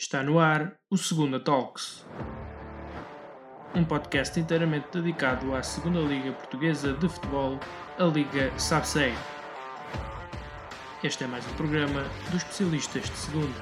Está no ar o Segunda Talks, um podcast inteiramente dedicado à Segunda Liga Portuguesa de Futebol, a Liga SABSEG. Este é mais um programa dos especialistas de Segunda.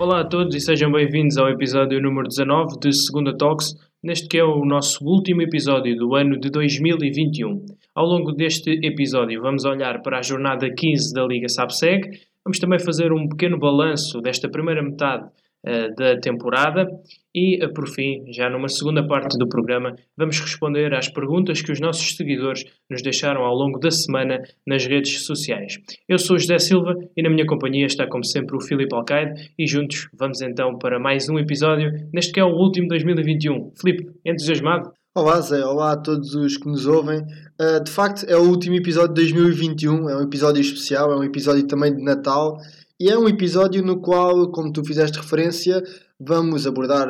Olá a todos e sejam bem-vindos ao episódio número 19 de Segunda Talks, neste que é o nosso último episódio do ano de 2021. Ao longo deste episódio vamos olhar para a jornada 15 da Liga SABSEG, Vamos também fazer um pequeno balanço desta primeira metade uh, da temporada e, uh, por fim, já numa segunda parte do programa, vamos responder às perguntas que os nossos seguidores nos deixaram ao longo da semana nas redes sociais. Eu sou José Silva e na minha companhia está, como sempre, o Filipe Alcaide e juntos vamos então para mais um episódio neste que é o último 2021. Filipe, entusiasmado? Olá Zé, olá a todos os que nos ouvem. Uh, de facto, é o último episódio de 2021, é um episódio especial, é um episódio também de Natal. E é um episódio no qual, como tu fizeste referência, vamos abordar,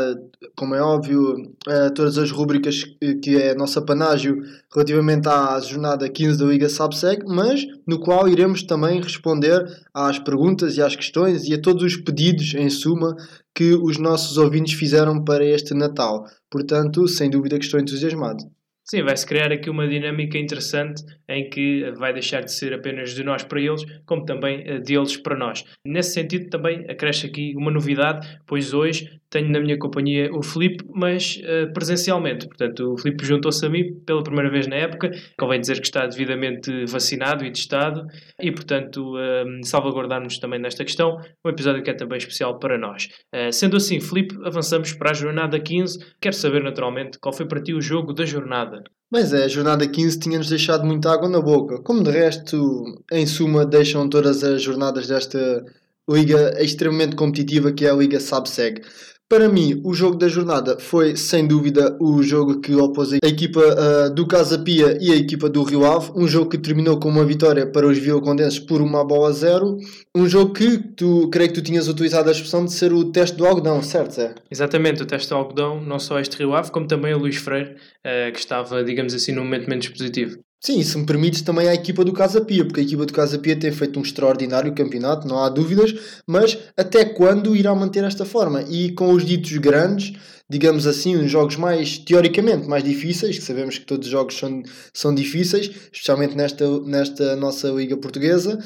como é óbvio, uh, todas as rubricas que é a nossa panágio relativamente à jornada 15 da Liga Subseg, mas no qual iremos também responder às perguntas e às questões e a todos os pedidos, em suma, que os nossos ouvintes fizeram para este Natal. Portanto, sem dúvida que estou entusiasmado. Sim, vai-se criar aqui uma dinâmica interessante em que vai deixar de ser apenas de nós para eles, como também eh, deles para nós. Nesse sentido, também acresce aqui uma novidade, pois hoje tenho na minha companhia o Filipe, mas uh, presencialmente. Portanto, o Filipe juntou-se a mim pela primeira vez na época. Convém dizer que está devidamente vacinado e testado e, portanto, uh, salvaguardarmos também nesta questão. Um episódio que é também especial para nós. Uh, sendo assim, Filipe, avançamos para a jornada 15. Quero saber, naturalmente, qual foi para ti o jogo da jornada. Mas é, a jornada 15 tinha-nos deixado muita água na boca. Como de resto, em suma, deixam todas as jornadas desta liga extremamente competitiva que é a Liga Sabseg. Para mim, o jogo da jornada foi sem dúvida o jogo que opôs a equipa uh, do Casa Pia e a equipa do Rio Ave. Um jogo que terminou com uma vitória para os viocondenses por uma bola a zero. Um jogo que tu, creio que tu tinhas utilizado a expressão de ser o teste do algodão, certo, Zé? Exatamente, o teste do algodão, não só este Rio Ave, como também o Luís Freire, uh, que estava, digamos assim, num momento menos positivo. Sim, se me permites também a equipa do Casa Pia, porque a equipa do Casa Pia tem feito um extraordinário campeonato, não há dúvidas, mas até quando irá manter esta forma? E com os ditos grandes, digamos assim, uns jogos mais, teoricamente, mais difíceis, que sabemos que todos os jogos são, são difíceis, especialmente nesta, nesta nossa Liga Portuguesa,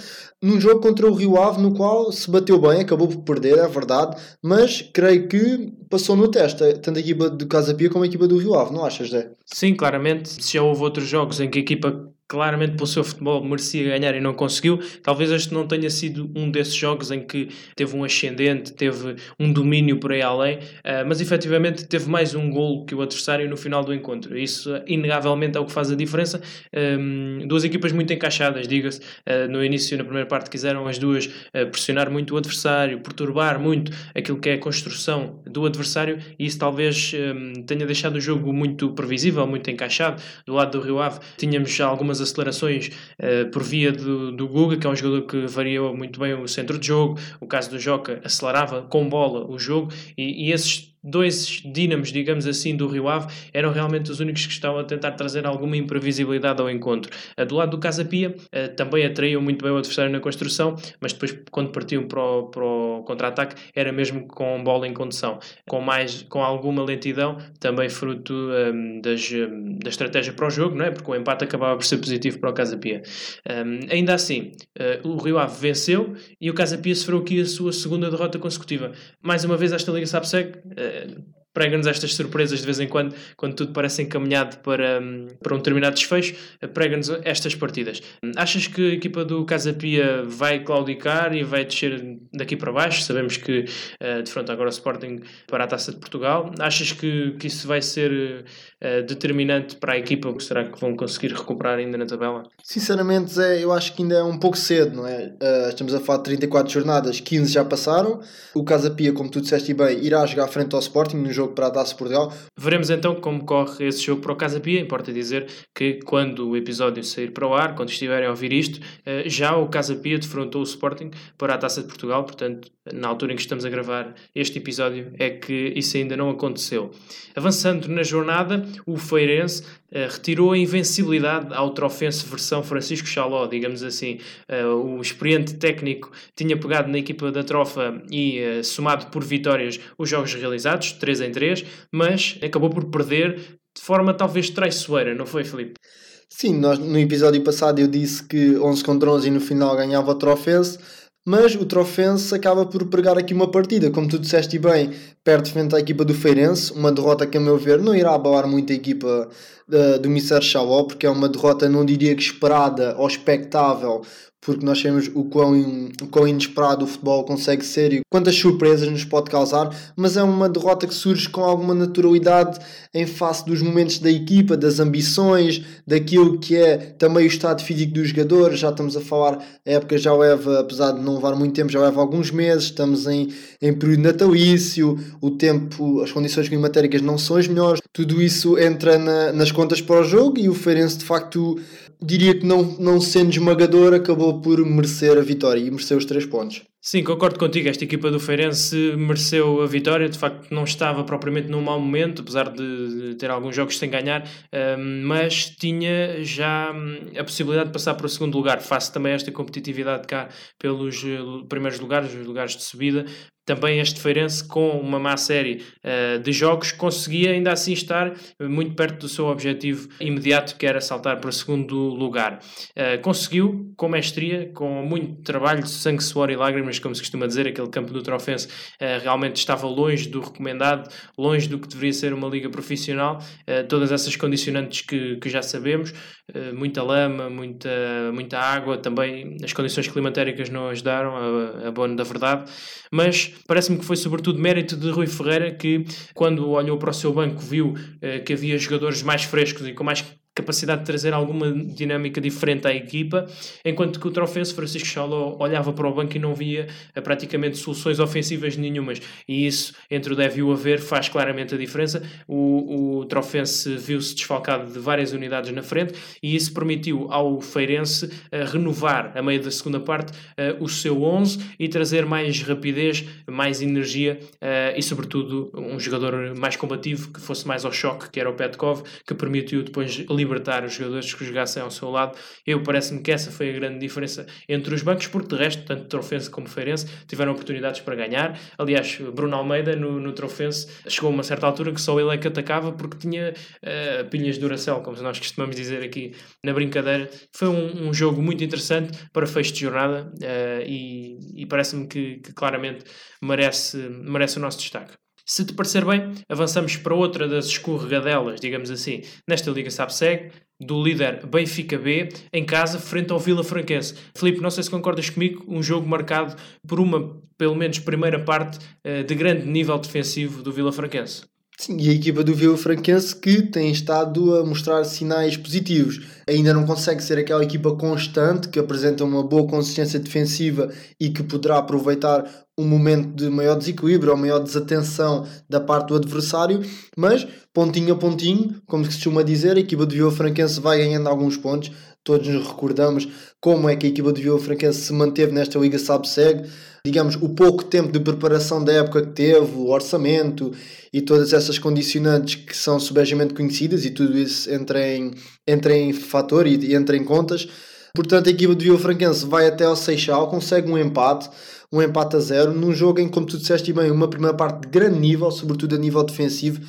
num jogo contra o Rio Ave, no qual se bateu bem, acabou por perder, é verdade, mas creio que passou no teste, tanto a equipa do Casa Pia como a equipa do Rio Ave, não achas, Zé? Sim, claramente. Se já houve outros jogos em que a equipa claramente pelo seu futebol merecia ganhar e não conseguiu. Talvez este não tenha sido um desses jogos em que teve um ascendente, teve um domínio por aí além, uh, mas efetivamente teve mais um gol que o adversário no final do encontro. Isso, inegavelmente, é o que faz a diferença. Duas equipas muito encaixadas, diga-se. Uh, no início, na primeira parte, quiseram as duas uh, pressionar muito o adversário, perturbar muito aquilo que é a construção do adversário, e isso talvez tenha deixado o jogo muito previsível, muito encaixado. Do lado do Rio Ave, tínhamos algumas algumas acelerações uh, por via do, do Guga, que é um jogador que variou muito bem o centro de jogo. O caso do Joca acelerava com bola o jogo e, e esses dois dínamos, digamos assim, do Rio Ave eram realmente os únicos que estavam a tentar trazer alguma imprevisibilidade ao encontro. do lado do Casa Pia, eh, também atraíam muito bem o adversário na construção, mas depois, quando partiam para o, para o contra-ataque, era mesmo com bola em condução, com, mais, com alguma lentidão, também fruto um, ehm, das, um, da estratégia para o jogo, não é? porque o empate acabava por ser positivo para o Casa Pia. Um, ehm, ainda assim, uh, o Rio Ave venceu e o Casa Pia sofreu aqui a sua segunda derrota consecutiva. Mais uma vez, esta Liga Sapsec prega-nos estas surpresas de vez em quando, quando tudo parece encaminhado para, para um determinado desfecho, prega-nos estas partidas. Achas que a equipa do Casa Pia vai claudicar e vai descer daqui para baixo? Sabemos que uh, de frente agora o Sporting para a Taça de Portugal. Achas que, que isso vai ser determinante para a equipa? Será que vão conseguir recuperar ainda na tabela? Sinceramente, Zé, eu acho que ainda é um pouco cedo, não é? Uh, estamos a falar de 34 jornadas, 15 já passaram. O Casa Pia, como tu disseste bem, irá jogar frente ao Sporting no jogo para a Taça Portugal. Veremos então como corre esse jogo para o Casa Pia. Importa dizer que quando o episódio sair para o ar, quando estiverem a ouvir isto, eh, já o Casa Pia defrontou o Sporting para a Taça de Portugal. Portanto, na altura em que estamos a gravar este episódio, é que isso ainda não aconteceu. Avançando na jornada, o Feirense uh, retirou a invencibilidade ao Trofense versão Francisco Chaló, digamos assim. Uh, o experiente técnico tinha pegado na equipa da Trofa e uh, somado por vitórias os jogos realizados, 3 em 3, mas acabou por perder de forma talvez traiçoeira, não foi, Felipe? Sim, nós, no episódio passado eu disse que 11 contra 11 e no final ganhava o Trofense mas o Trofense acaba por pregar aqui uma partida, como tu disseste bem, perde frente à equipa do Feirense, uma derrota que a meu ver não irá abalar muito a equipa uh, do Mister Chaló, porque é uma derrota não diria que esperada ou expectável, porque nós sabemos o quão, o quão inesperado o futebol consegue ser e quantas surpresas nos pode causar, mas é uma derrota que surge com alguma naturalidade em face dos momentos da equipa, das ambições, daquilo que é também o estado físico dos jogadores. Já estamos a falar, a época já leva, apesar de não levar muito tempo, já leva alguns meses, estamos em, em período natalício, o tempo, as condições climatéricas não são as melhores, tudo isso entra na, nas contas para o jogo e o Feirense de facto diria que não, não sendo esmagador, acabou por merecer a vitória e mereceu os três pontos. Sim, concordo contigo. Esta equipa do Feirense mereceu a vitória. De facto, não estava propriamente num mau momento, apesar de ter alguns jogos sem ganhar, mas tinha já hum, a possibilidade de passar para o segundo lugar, face também a esta competitividade cá pelos eh, primeiros lugares, os lugares de subida também este Feirense, com uma má série uh, de jogos, conseguia ainda assim estar muito perto do seu objetivo imediato, que era saltar para o segundo lugar. Uh, conseguiu, com mestria, com muito trabalho sangue, suor e lágrimas, como se costuma dizer, aquele campo do Trofense uh, realmente estava longe do recomendado, longe do que deveria ser uma liga profissional, todas essas condicionantes que, que já sabemos, muita lama, muita, muita água, também as condições climatéricas não ajudaram, a, a boa da verdade, mas parece-me que foi sobretudo mérito de Rui Ferreira que, quando olhou para o seu banco, viu eh, que havia jogadores mais frescos e com mais capacidade de trazer alguma dinâmica diferente à equipa, enquanto que o Trofense Francisco Chaló olhava para o banco e não via uh, praticamente soluções ofensivas nenhumas, e isso, entre o deve e o haver, faz claramente a diferença. O, o Trofense viu-se desfalcado de várias unidades na frente, e isso permitiu ao Feirense uh, renovar, a meio da segunda parte, uh, o seu 11 e trazer mais rapidez, mais energia e, sobretudo, um jogador mais combativo, que fosse mais ao choque, que era o Petkov, que permitiu depois libertar os jogadores que jogassem ao seu lado. Eu parece-me que essa foi a grande diferença entre os bancos, porque de resto, tanto Trofense como Feirense tiveram oportunidades para ganhar. Aliás, Bruno Almeida no, no Trofense chegou a uma certa altura que só ele é que atacava porque tinha uh, pilhas de Duracell, como nós costumamos dizer aqui na brincadeira. Foi um, um jogo muito interessante para fecho de jornada uh, e, e parece-me que, que claramente merece, merece o nosso destaque. Se te parecer bem, avançamos para outra das escorregadelas, digamos assim, nesta Liga SAPSEG, do líder Benfica B, em casa, frente ao Vila Franquense. Filipe, não sei se concordas comigo, um jogo marcado por uma, pelo menos, primeira parte eh, de grande nível defensivo do Vila Franquense. Sim, e a equipa do Vila Franquense que tem estado a mostrar sinais positivos. Ainda não consegue ser aquela equipa constante que apresenta uma boa consistência defensiva e que poderá aproveitar um momento de maior desequilíbrio ou maior desatenção da parte do adversário, mas pontinho a pontinho, como se costuma dizer, a equipa do Vila Franquense vai ganhando alguns pontos. Todos nos recordamos como é que a equipa do Vila Franquense se manteve nesta Liga Sabseg digamos, o pouco tempo de preparação da época que teve, o orçamento e todas essas condicionantes que são subejamente conhecidas e tudo isso entra em, entra em fator e, entra em contas. Portanto, a equipa do Vila Franquense vai até ao Seixal, consegue um empate, um empate a zero, num jogo em, como tu disseste bem, uma primeira parte de grande nível, sobretudo a nível defensivo.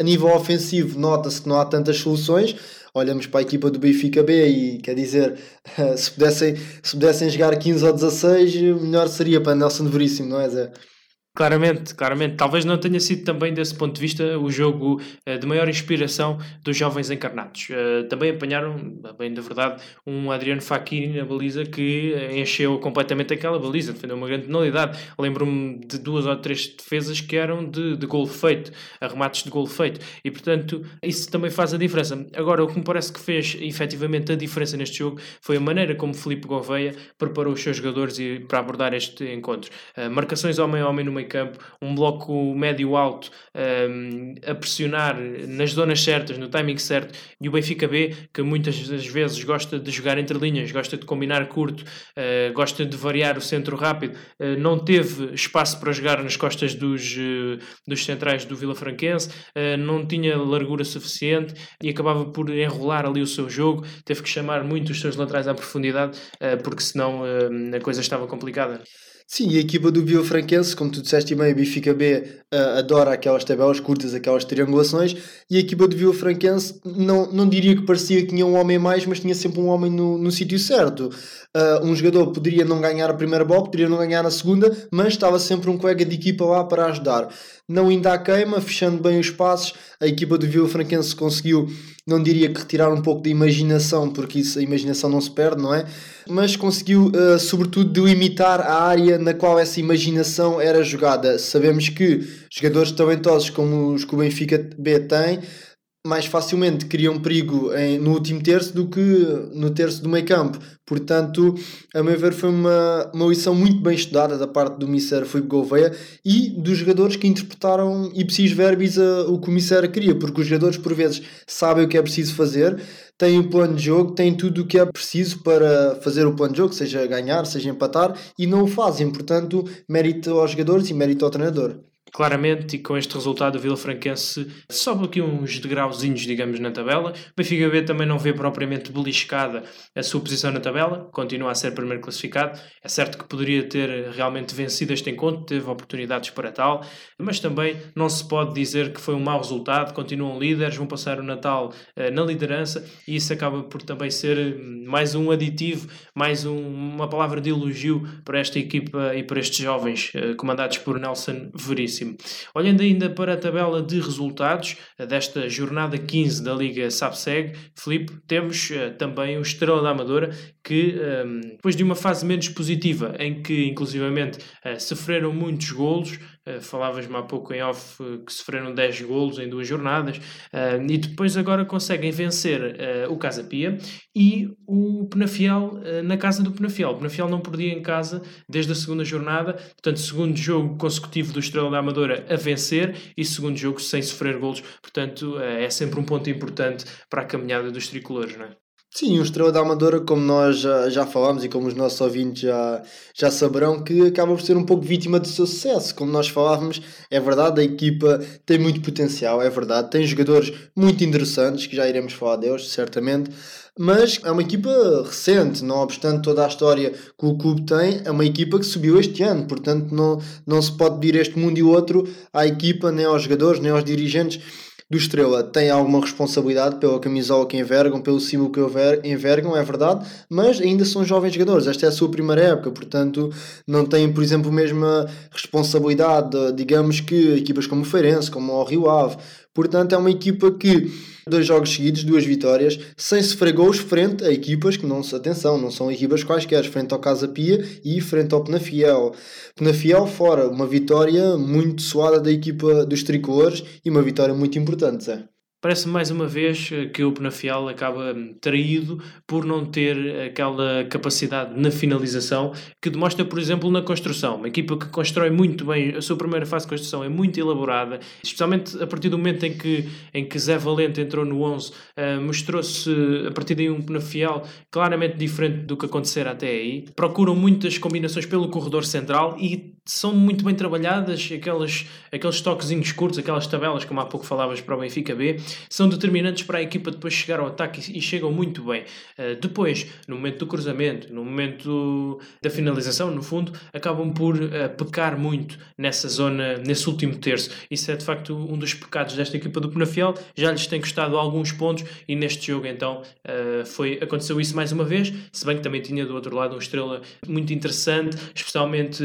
A nível ofensivo, nota-se que não há tantas soluções, olhamos para a equipa do Benfica B e quer dizer, se pudessem, se pudessem jogar 15 ou 16, melhor seria para Nelson Veríssimo, não é Zé? Claramente, claramente. Talvez não tenha sido também desse ponto de vista o jogo uh, de maior inspiração dos jovens encarnados. Uh, também apanharam, bem da verdade, um Adriano Facchini na baliza que encheu completamente aquela baliza, defendeu uma grande penalidade. Lembro-me de duas ou três defesas que eram de, de gol feito, arremates de gol feito. E, portanto, isso também faz a diferença. Agora, o que me parece que fez efetivamente a diferença neste jogo foi a maneira como Felipe Gouveia preparou os seus jogadores para abordar este encontro. Marcações homem a homem numa meio campo, um bloco médio-alto um, a pressionar nas zonas certas, no timing certo, e o Benfica B, que muitas das vezes gosta de jogar entre linhas, gosta de combinar curto, uh, gosta de variar o centro rápido, uh, não teve espaço para jogar nas costas dos, uh, dos centrais do Vila Franquense, não tinha largura suficiente e acabava por enrolar ali o seu jogo, teve que chamar muito os seus laterais à profundidade, porque senão a coisa estava complicada. Sim, e a equipa do Vila Franquense, como tu disseste bem, a Benfica B uh, adora aquelas tabelas curtas, aquelas triangulações, e a equipa do Vila Franquense não, não diria que parecia que tinha um homem mais, mas tinha sempre um homem no, no sítio certo. Uh, um jogador poderia não ganhar a primeira bola, poderia não ganhar a segunda, mas estava sempre um colega de equipa lá para ajudar. Não ainda à queima, fechando bem os passos, a equipa do Vila Franquense conseguiu, não diria que retirar um pouco de imaginação, porque isso, a imaginação não se perde, não é? Mas conseguiu, uh, sobretudo, delimitar a área na qual essa imaginação era jogada. Sabemos que jogadores talentosos como os que o Benfica B tem mais facilmente criam perigo em, no último terço do que no terço do meio campo. Portanto, a meu ver, foi uma, uma lição muito bem estudada da parte do Mister Filipe Gouveia e dos jogadores que interpretaram ipsis verbis a, o que o Mister queria, porque os jogadores, por vezes, sabem o que é preciso fazer, têm o plano de jogo, têm tudo o que é preciso para fazer o plano de jogo, seja ganhar, seja empatar, e não o fazem. Portanto, mérito aos jogadores e mérito ao treinador claramente e com este resultado o Vila Franquense sobe aqui uns degrauzinhos, digamos, na tabela. O Benfica B também não vê propriamente beliscada a sua posição na tabela, continua a ser primeiro classificado. É certo que poderia ter realmente vencido este encontro, teve oportunidades para tal, mas também não se pode dizer que foi um mau resultado, continuam líderes, vão passar o Natal uh, na liderança e isso acaba por também ser mais um aditivo, mais um, uma palavra de elogio para esta equipa e para estes jovens uh, comandados por Nelson Veríssimo. Olhando ainda para a tabela de resultados desta jornada 15 da Liga SAPSEG, Filipe, temos uh, também o Estrela da Amadora que, ehm, depois de uma fase menos positiva, em que inclusivamente uh, sofreram muitos golos, Falavas-me há pouco em off uh, que sofreram 10 golos em duas jornadas uh, e depois agora conseguem vencer o Casa Pia e o Penafiel na casa do Penafiel. O Penafiel não perdia em casa desde a segunda jornada, portanto, segundo jogo consecutivo do Estrela da Amadora a vencer e segundo jogo sem sofrer golos, portanto, é sempre um ponto importante para a caminhada dos tricolores, não é? Sim, o Estrela da Amadora, como nós já, já falámos e como os nossos ouvintes já, já saberão, que acaba por ser um pouco vítima do seu sucesso. Como nós falávamos, é verdade, a equipa tem muito potencial, é verdade, tem jogadores muito interessantes, que já iremos falar deles, certamente, mas é uma equipa recente, não obstante toda a história que o clube tem, é uma equipa que subiu este ano, portanto não, não se pode pedir este mundo e outro à equipa, nem aos jogadores, nem aos dirigentes do Estrela têm alguma responsabilidade pela camisola que envergam, pelo símbolo que envergam, é verdade, mas ainda são jovens jogadores. Esta é a sua primeira época, portanto, não têm, por exemplo, a mesma responsabilidade, digamos que equipas como o Feirense, como o Rio Ave. Portanto, é uma equipa que dois jogos seguidos, duas vitórias, sem sofrer gols frente a equipas que não, atenção, não são equipas quaisquer, frente ao Casa Pia e frente ao Penafiel. Penafiel fora, uma vitória muito suada da equipa dos tricolores e uma vitória muito importante, Zé. Parece mais uma vez eh, que o Penafiel acaba traído por não ter aquela capacidade na finalização que demonstra, por exemplo, na construção. Uma equipa que constrói muito bem, a sua primeira fase de construção é muito elaborada, especialmente a partir do momento em que, em que Zé Valente entrou no 11, uh, mostrou-se a partir daí um Penafiel claramente diferente do que acontecera até aí. Procuram muitas combinações pelo corredor central e são muito bem trabalhadas, aquelas, aqueles toquezinhos curtos, aquelas tabelas, como há pouco falavas para o Benfica B, são determinantes para a equipa depois chegar ao ataque e, e chegam muito bem. Uh, depois, no momento do cruzamento, no momento da finalização, no fundo, acabam por uh, pecar muito nessa zona, nesse último terço. Isso é de facto um dos pecados desta equipa do Penafiel, já lhes tem custado alguns pontos e neste jogo então uh, foi, aconteceu isso mais uma vez, se bem que também tinha do outro lado uma estrela muito interessante, especialmente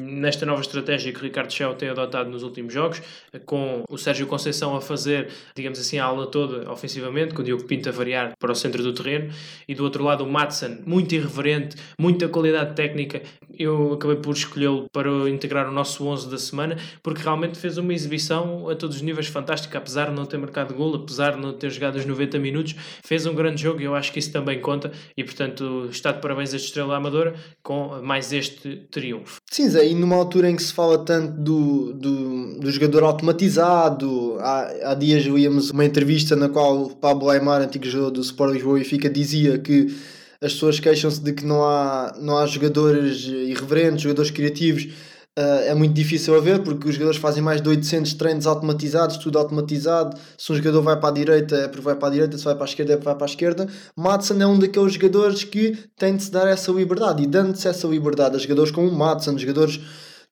nesta nova estratégia que Ricardo Schell tem adotado nos últimos jogos, com o Sérgio Conceição a fazer, digamos assim, a aula toda ofensivamente, com o Diogo Pinto a variar para o centro do terreno, e do outro lado o Matson, muito irreverente, muita qualidade técnica. Eu acabei por escolhê-lo para integrar o nosso 11 da semana, porque realmente fez uma exibição a todos os níveis fantástica, apesar de não ter marcado gol, apesar de não ter jogado os 90 minutos, fez um grande jogo e eu acho que isso também conta, e portanto está de parabéns a Estrela Amadora com mais este triunfo. Sim, Zé, e numa altura em que se fala tanto do, do, do jogador automatizado, há, há dias víamos uma entrevista na qual Pablo Aymar, antigo jogador do Sport Lisboa e Fica, dizia que as pessoas queixam-se de que não há, não há jogadores irreverentes, jogadores criativos. Uh, é muito difícil a ver porque os jogadores fazem mais de 800 treinos automatizados, tudo automatizado. Se um jogador vai para a direita é porque vai para a direita, se vai para a esquerda é porque vai para a esquerda. Madsen é um daqueles jogadores que tem de se dar essa liberdade e dando-se essa liberdade a jogadores como o Madsen, jogadores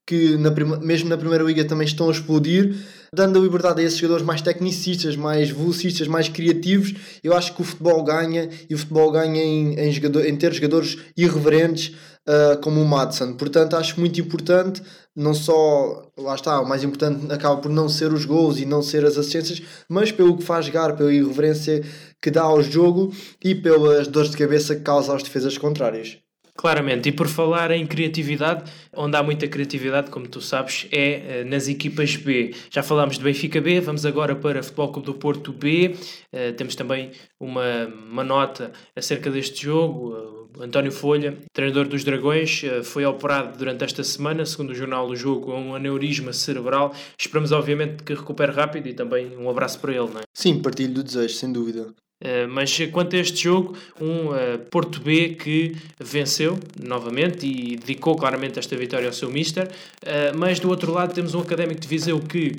que na mesmo na primeira liga também estão a explodir, dando a liberdade a esses jogadores mais tecnicistas, mais velocistas, mais criativos, eu acho que o futebol ganha e o futebol ganha em, em, jogador, em ter jogadores irreverentes uh, como o Madsen. Portanto, acho muito importante, não só, lá está, o mais importante acaba por não ser os gols e não ser as assistências, mas pelo que faz jogar, pela irreverência que dá ao jogo e pelas dores de cabeça que causa aos defesas contrários. Claramente, e por falar em criatividade, onde há muita criatividade, como tu sabes, é eh, nas equipas B. Já falámos de Benfica B, vamos agora para Futebol Clube do Porto B. Uh, temos também uma, uma nota acerca deste jogo. Uh, António Folha, treinador dos Dragões, uh, foi operado durante esta semana, segundo o jornal do jogo, um aneurisma cerebral. Esperamos, obviamente, que recupere rápido e também um abraço para ele. Não é? Sim, partilho do desejo, sem dúvida. Uh, mas quanto a este jogo, um uh, Porto B que venceu novamente e dedicou claramente esta vitória ao seu Mister, uh, mas do outro lado temos um Académico de Viseu que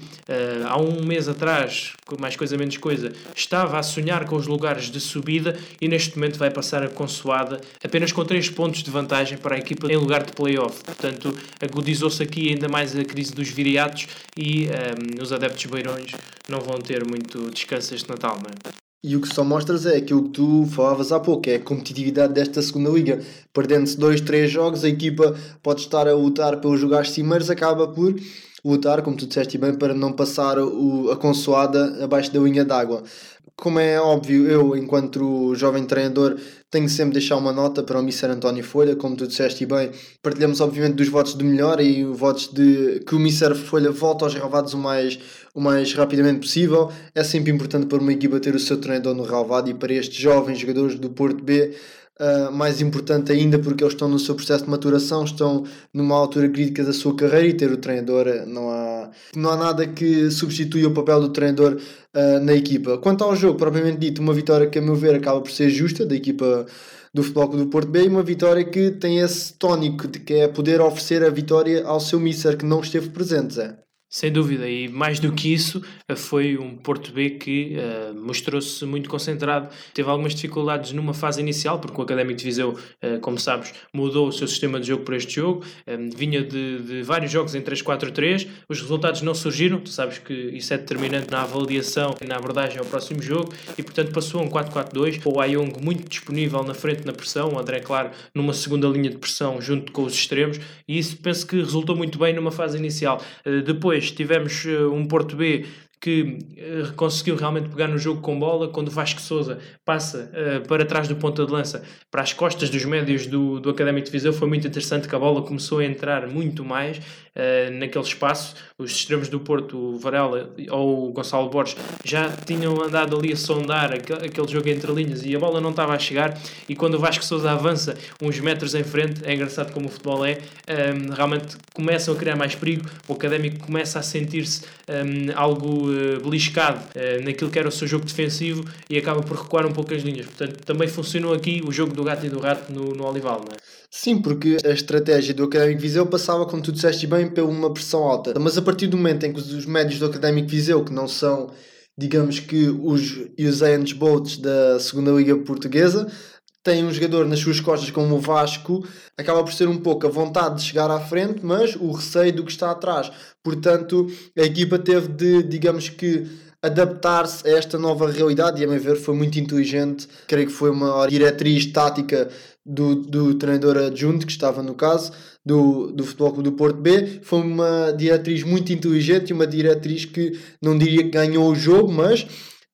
há um mês atrás, mais coisa menos coisa, estava a sonhar com os lugares de subida e neste momento vai passar a consoada apenas com 3 pontos de vantagem para a equipa em lugar de playoff. Portanto, agudizou-se aqui ainda mais a crise dos viriatos e um, os adeptos beirões não vão ter muito descanso este Natal, não é? E o que só mostras é aquilo que tu falavas há pouco, é a competitividade desta segunda liga. Perdendo-se dois, três jogos, a equipa pode estar a lutar pelos lugares cimeiros, acaba por lutar, como tu disseste bem, para não passar o, a consoada abaixo da linha d'água. Como é óbvio, eu, enquanto jovem treinador, tenho sempre de deixar uma nota para o Mr. António Folha, como tu disseste bem. Partilhamos, obviamente, dos votos de melhor e votos de que o Mr. Folha volte aos relevados o mais, o mais rapidamente possível. É sempre importante para uma equipa ter o seu treinador no relevado e para estes jovens jogadores do Porto B Uh, mais importante ainda porque eles estão no seu processo de maturação, estão numa altura crítica da sua carreira e ter o treinador não há, não há nada que substitua o papel do treinador uh, na equipa. Quanto ao jogo, propriamente dito, uma vitória que a meu ver acaba por ser justa da equipa do Futebol do Porto B e uma vitória que tem esse tónico de que é poder oferecer a vitória ao seu Mister que não esteve presente, Zé. Sem dúvida, e mais do que isso, eh, foi um Porto B que uh, mostrou-se muito concentrado, teve algumas dificuldades numa fase inicial, porque o Académico de Viseu, uh, como sabes, mudou o seu sistema de jogo para este jogo, um, vinha de, de, vários jogos em 3-4-3, os resultados não surgiram, tu sabes que isso é determinante na avaliação e na abordagem ao próximo jogo, e portanto passou a um 4-4-2, o Ayong muito disponível na frente na pressão, o André Claro numa segunda linha de pressão junto com os extremos, e isso penso que resultou muito bem numa fase inicial. Uh, depois depois tivemos eh, um Porto B que uh, conseguiu realmente pegar no jogo com bola, quando o Vasco Souza passa uh, para trás do ponta de lança, para as costas dos médios do, do Académico de Viseu, foi muito interessante que a bola começou a entrar muito mais uh, naquele espaço. Os extremos do Porto, o Varela ou o Gonçalo Borges, já tinham andado ali a sondar aquele, aquele jogo entre linhas e a bola não estava a chegar. E quando o Vasco Souza avança uns metros em frente, é engraçado como o futebol é, um, realmente começam a criar mais perigo. O Académico começa a sentir-se um, algo uh, beliscado uh, naquilo que era o seu jogo defensivo e acaba por recuar um pouco as linhas. Portanto, também funcionou aqui o jogo do gato e do rato no, no Olival, não é? Sim, porque a estratégia do Académico Viseu passava, como tu disseste bem, por uma pressão alta. Mas a partir do momento em que os médios do Académico Viseu, que não são, digamos que, os Usain Bolts da segunda Liga Portuguesa, tem um jogador nas suas costas como o Vasco, acaba por ser um pouco a vontade de chegar à frente, mas o receio do que está atrás. Portanto, a equipa teve de, digamos que, adaptar-se a esta nova realidade e, a meu ver, foi muito inteligente. Creio que foi uma diretriz tática do, do treinador adjunto, que estava no caso, do, do Futebol Clube do Porto B. Foi uma diretriz muito inteligente e uma diretriz que não diria que ganhou o jogo, mas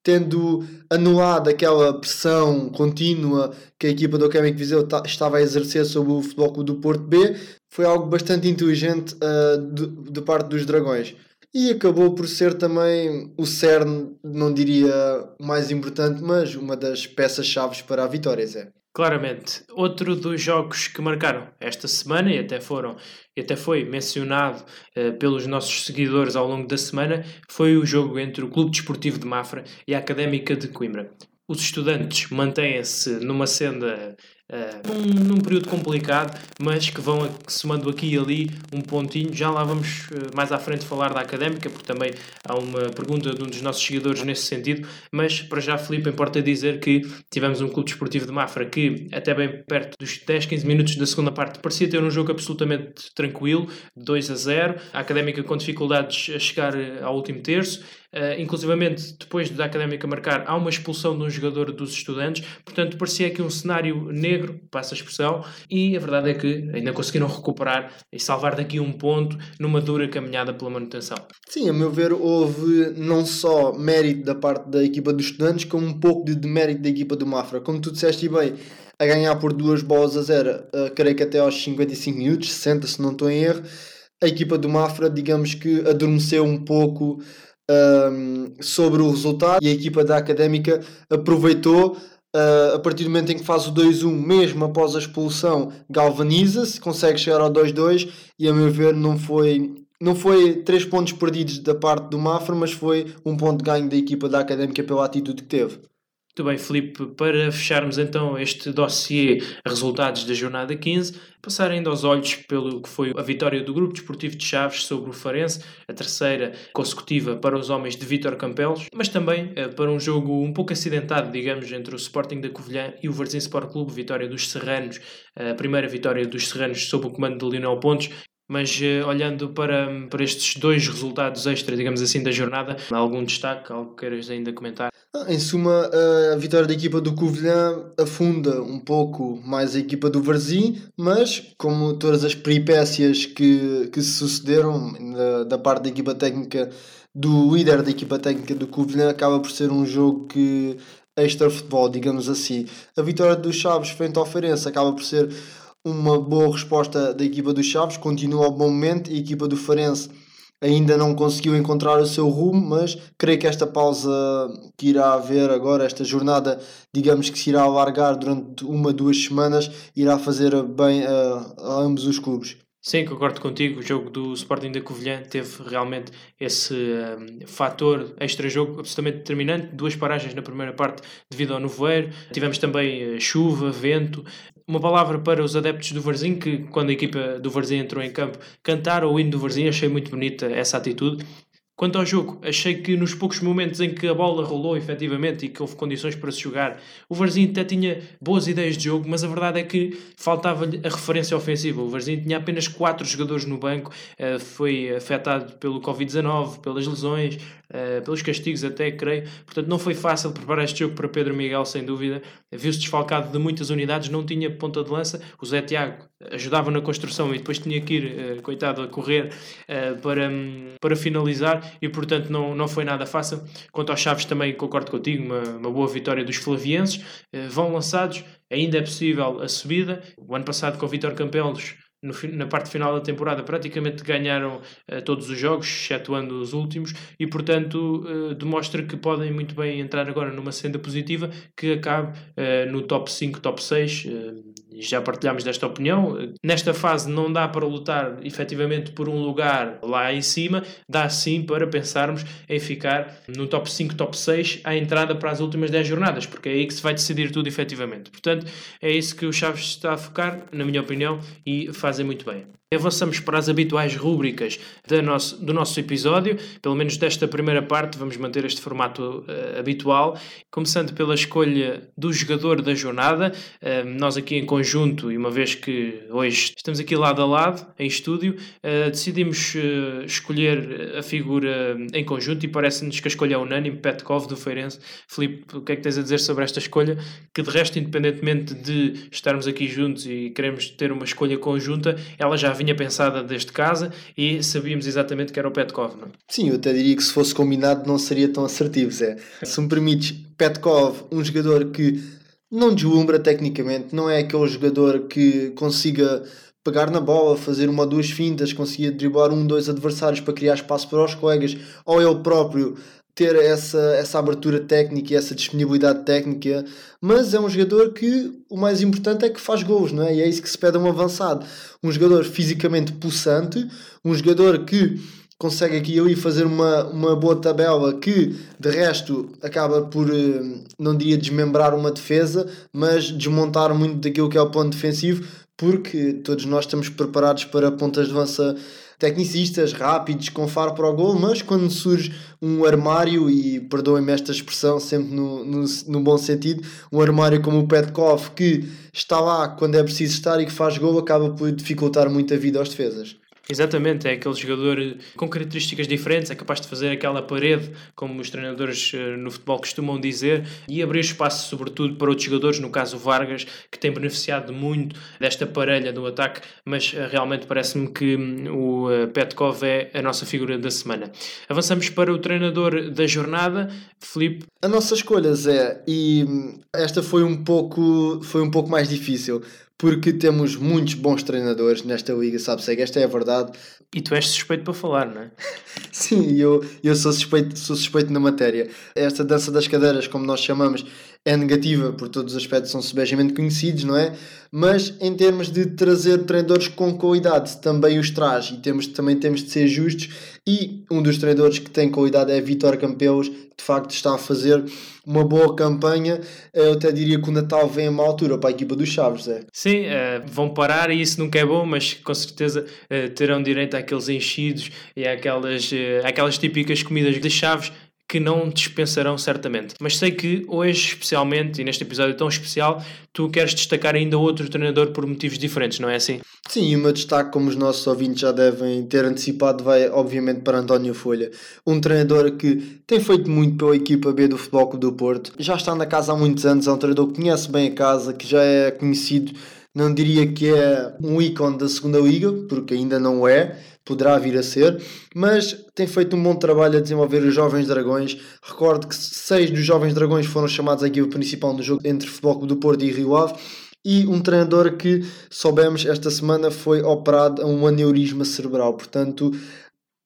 tendo anulado aquela pressão contínua que a equipa do Académico Viseu estava a exercer sobre o Futebol Clube do Porto B, foi algo bastante inteligente uh, de, de parte dos Dragões. E acabou por ser também o cerne, não diria mais importante, mas uma das peças-chave para a vitória, Zé. Claramente. Outro dos jogos que marcaram esta semana e até foram e até foi mencionado uh, pelos nossos seguidores ao longo da semana foi o jogo entre o Clube Desportivo de Mafra e a Académica de Coimbra. Os estudantes mantêm-se numa senda uh, num, num, período complicado, mas que vão somando aqui e ali um pontinho. Já lá vamos uh, mais à frente falar da académica, porque também há uma pergunta de um dos nossos seguidores nesse sentido. Mas para já, Felipe, importa dizer que tivemos um clube desportivo de Mafra que, até bem perto dos 10, 15 minutos da segunda parte, parecia ter um jogo absolutamente tranquilo, 2 a 0. A académica com dificuldades a chegar eh, ao último terço. Uh, inclusivamente, depois da Académica marcar, há uma expulsão de um jogador dos estudantes, portanto, parecia aqui um cenário negro, passa a expressão, e a verdade é que ainda conseguiram recuperar e salvar daqui um ponto numa dura caminhada pela manutenção. Sim, a meu ver, houve não só mérito da parte da equipa dos estudantes, como um pouco de demérito da equipa do Mafra. Como tu disseste bem, a ganhar por duas bolas a zero, uh, creio que até aos 55 minutos, 60 se não estou em erro, a equipa do Mafra, digamos que adormeceu um pouco um, sobre o resultado e a equipa da Académica aproveitou. Uh, a partir do momento em que faz o 2-1, mesmo após a expulsão, galvaniza-se, consegue chegar ao 2-2 e, a meu ver, não foi, não foi três pontos perdidos da parte do Mafra, mas foi um ponto ganho da equipa da Académica pela atitude que teve. Muito bem, Filipe, para fecharmos então este dossiê resultados da jornada 15, passar ainda aos olhos pelo que foi a vitória do Grupo Desportivo de Chaves sobre o Farense, a terceira consecutiva para os homens de Vítor Campelos, mas também eh, para um jogo um pouco acidentado, digamos, entre o Sporting da Covilhã e o Varzim Sport Clube, vitória dos Serranos, a primeira vitória dos Serranos sob o comando de Lionel Pontes, mas uh, olhando para, para estes dois resultados extra, digamos assim, da jornada, algum destaque, algo que queiras ainda comentar? Ah, em suma, a vitória da equipa do Covilhã afunda um pouco mais a equipa do Varzim, mas como todas as peripécias que, que se sucederam da, da parte da equipa técnica do líder da equipa técnica do Covilhã, acaba por ser um jogo que extra futebol, digamos assim. A vitória dos Chaves frente ao Feirense acaba por ser uma boa resposta da equipa dos Chaves, continua ao bom momento. A equipa do Farense ainda não conseguiu encontrar o seu rumo, mas creio que esta pausa que irá haver agora, esta jornada, digamos que se irá alargar durante uma, duas semanas, irá fazer bem a, a ambos os clubes. Sim, concordo contigo. O jogo do Sporting da Covilhã teve realmente esse um, fator extra-jogo absolutamente determinante. Duas paragens na primeira parte devido ao nevoeiro. Tivemos também uh, chuva, vento. Uma palavra para os adeptos do Varzim, que quando a equipa do Varzim entrou em campo, cantaram o hino do Varzim. Achei muito bonita essa atitude. Quanto ao jogo, achei que nos poucos momentos em que a bola rolou efetivamente e que houve condições para se jogar, o Varzim até tinha boas ideias de jogo, mas a verdade é que faltava-lhe a referência ofensiva. O Varzim tinha apenas 4 jogadores no banco, eh, foi afetado pelo Covid-19, pelas lesões, eh, pelos castigos até, creio. Portanto, não foi fácil preparar este jogo para Pedro Miguel, sem dúvida. Viu-se desfalcado de muitas unidades, não tinha ponta de lança. O Zé Tiago ajudava na construção e depois tinha que ir, uh, coitado, a correr uh, para, um, para finalizar e, portanto, não, não foi nada fácil. Quanto aos Chaves, também concordo contigo, uma, uma boa vitória dos flavienses. vão lançados, ainda é possível a subida. O ano passado, com o Vitor Campelos, no, na parte final da temporada praticamente ganharam uh, todos os jogos, excetuando os últimos, e portanto uh, demonstra que podem muito bem entrar agora numa senda positiva que acabe uh, no top 5, top 6 já partilhámos desta opinião. Nesta fase não dá para lutar efetivamente por um lugar lá em cima, dá sim para pensarmos em ficar no top 5, top 6 à entrada para as últimas 10 jornadas, porque é aí que se vai decidir tudo efetivamente. Portanto, é isso que o Chaves está a focar, na minha opinião, e fazem muito bem. Avançamos para as habituais rúbricas do nosso, do nosso episódio, pelo menos desta primeira parte, vamos manter este formato uh, habitual, começando pela escolha do jogador da jornada. Uh, nós aqui em conjunto, e uma vez que hoje estamos aqui lado a lado, em estúdio, uh, decidimos escolher a figura em conjunto e parece-nos que a escolha é unânime, Petkov do Feirense. Filipe, o que é que tens a dizer sobre esta escolha? Que de resto, independentemente de estarmos aqui juntos e queremos ter uma escolha conjunta, ela já vinha vinha pensada desde casa e sabíamos exatamente que era o Petkov, não é? Sim, eu até diria que se fosse combinado não seria tão assertivo, Zé. Se me permites, Petkov, um jogador que não deslumbra tecnicamente, não é aquele jogador que consiga pegar na bola, fazer uma ou duas fintas, conseguir driblar um, dois adversários para criar espaço para os colegas, ou ele próprio ter essa, essa abertura técnica e essa disponibilidade técnica, mas é um jogador que o mais importante é que faz gols, não é? E é isso que se pede a um avançado. Um jogador fisicamente pulsante, um jogador que consegue aqui ali fazer uma, uma boa tabela que de resto acaba por eh, não diria desmembrar uma defesa mas desmontar muito daquilo que é o plano defensivo porque todos nós estamos preparados para pontas de avança tecnicistas rápidos com faro para o gol mas quando surge um armário e perdoem-me esta expressão sempre no, no, no, bom sentido um armário como o Petkov que está lá quando é preciso estar e que faz gol acaba por dificultar muito a vida aos defesas Exatamente, é aquele jogador com características diferentes, é capaz de fazer aquela parede, como os treinadores eh, no futebol costumam dizer, e abrir espaço, sobretudo, para outros jogadores, no caso Vargas, que tem beneficiado muito desta parelha do ataque, mas eh, realmente parece-me que hum, o eh, Petkov é a nossa figura da semana. Avançamos para o treinador da jornada, Felipe. A nossa escolha, Zé, e hum, esta foi um pouco, foi um pouco mais difícil porque temos muitos bons treinadores nesta liga, sabe-se, esta é a verdade. E tu és suspeito para falar, não é? Sim, eu, eu sou, suspeito, sou suspeito na matéria. Esta dança das cadeiras, como nós chamamos, é negativa, por todos os aspectos são subejamente conhecidos, não é? Mas em termos de trazer treinadores com qualidade, também os traz e temos, também temos de ser justos. E um dos treinadores que tem qualidade é Vitor Campelos, que de facto está a fazer uma boa campanha. Eu até diria que o Natal vem a uma altura para a equipa dos Chaves, é? Sim, uh, vão parar e isso nunca é bom, mas com certeza uh, terão direito àqueles enchidos e àquelas, uh, àquelas típicas comidas de Chaves que não dispensarão certamente. Mas sei que hoje, especialmente, e neste episódio tão especial, tu queres destacar ainda outro treinador por motivos diferentes, não é assim? Sim, e o meu destaque, como os nossos ouvintes já devem ter antecipado, vai obviamente para António Folha. Um treinador que tem feito muito pela equipa B do Futebol Clube do Porto. Já está na casa há muitos anos, é um treinador que conhece bem a casa, que já é conhecido não diria que é um ícone da segunda liga, porque ainda não é, poderá vir a ser, mas tem feito um bom trabalho a desenvolver os Jovens Dragões. Recordo que seis dos Jovens Dragões foram chamados à equipe principal no jogo entre Futebol do Porto e Rio Ave. E um treinador que soubemos esta semana foi operado a um aneurisma cerebral. Portanto,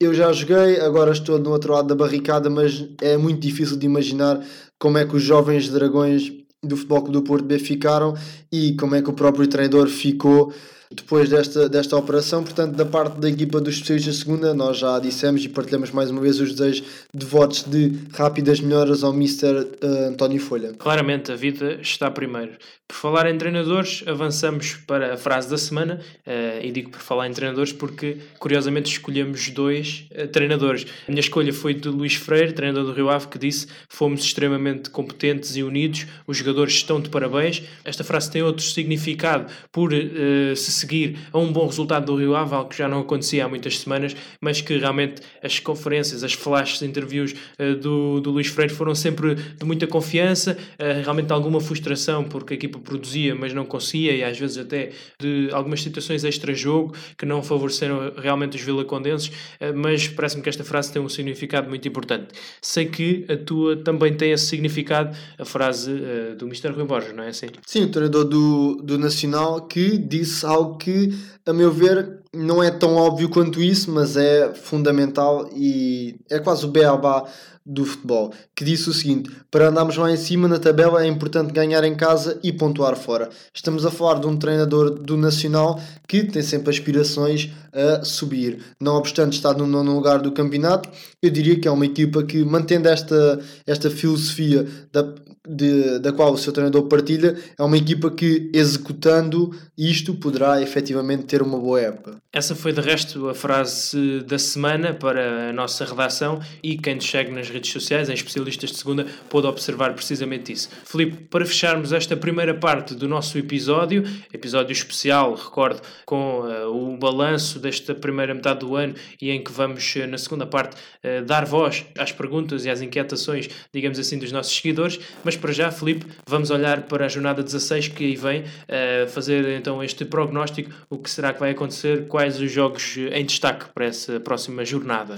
eu já joguei, agora estou no outro lado da barricada, mas é muito difícil de imaginar como é que os jovens dragões do Futebol Clube do Porto B ficaram e como é que o próprio treinador ficou depois desta, desta operação. Portanto, da parte da equipa dos especialistas segunda, nós já dissemos e partilhamos mais uma vez os desejos de votos de rápidas melhoras ao Mr. Eh, António Folha. Claramente, a vida está primeiro. Por falar em treinadores, avançamos para a frase da semana, uh, e digo por falar em treinadores porque, curiosamente, escolhemos dois uh, treinadores. A minha escolha foi de Luís Freire, treinador do Rio Ave, que disse fomos extremamente competentes e unidos, os jogadores estão de parabéns. Esta frase tem outro significado por uh, se seguir a um bom resultado do Rio Ave, algo que já não acontecia há muitas semanas, mas que realmente as conferências, as flashes, interviews do, do Luís Freire foram sempre de muita confiança, realmente alguma frustração, porque a equipa produzia, mas não conseguia, e às vezes até de algumas situações extra-jogo que não favoreceram realmente os vilacondenses, eh, mas parece-me que esta frase tem um significado muito importante. Sei que a tua também tem esse significado, a frase uh, do Mr. Rui Borges, não é assim? Sim, o treinador do, do Nacional que disse algo que, a meu ver, não é tão óbvio quanto isso, mas é fundamental e é quase o beabá do futebol, que disse o seguinte: para andarmos lá em cima na tabela é importante ganhar em casa e pontuar fora. Estamos a falar de um treinador do Nacional que tem sempre aspirações a subir. Não obstante estar no nono lugar do campeonato, eu diria que é uma equipa que, mantendo esta, esta filosofia da, de, da qual o seu treinador partilha, é uma equipa que, executando isto, poderá efetivamente ter uma boa época. Essa foi de resto a frase da semana para a nossa redação e quem segue nas redes sociais, em especialistas de segunda, pôde observar precisamente isso. Filipe, para fecharmos esta primeira parte do nosso episódio, episódio especial, recordo, com uh, o balanço desta primeira metade do ano e em que vamos, uh, na segunda parte, uh, dar voz às perguntas e às inquietações, digamos assim, dos nossos seguidores, mas para já, Felipe, vamos olhar para a jornada 16 que aí vem, uh, fazer então este prognóstico, o que será que vai acontecer, quais os jogos em destaque para essa próxima jornada.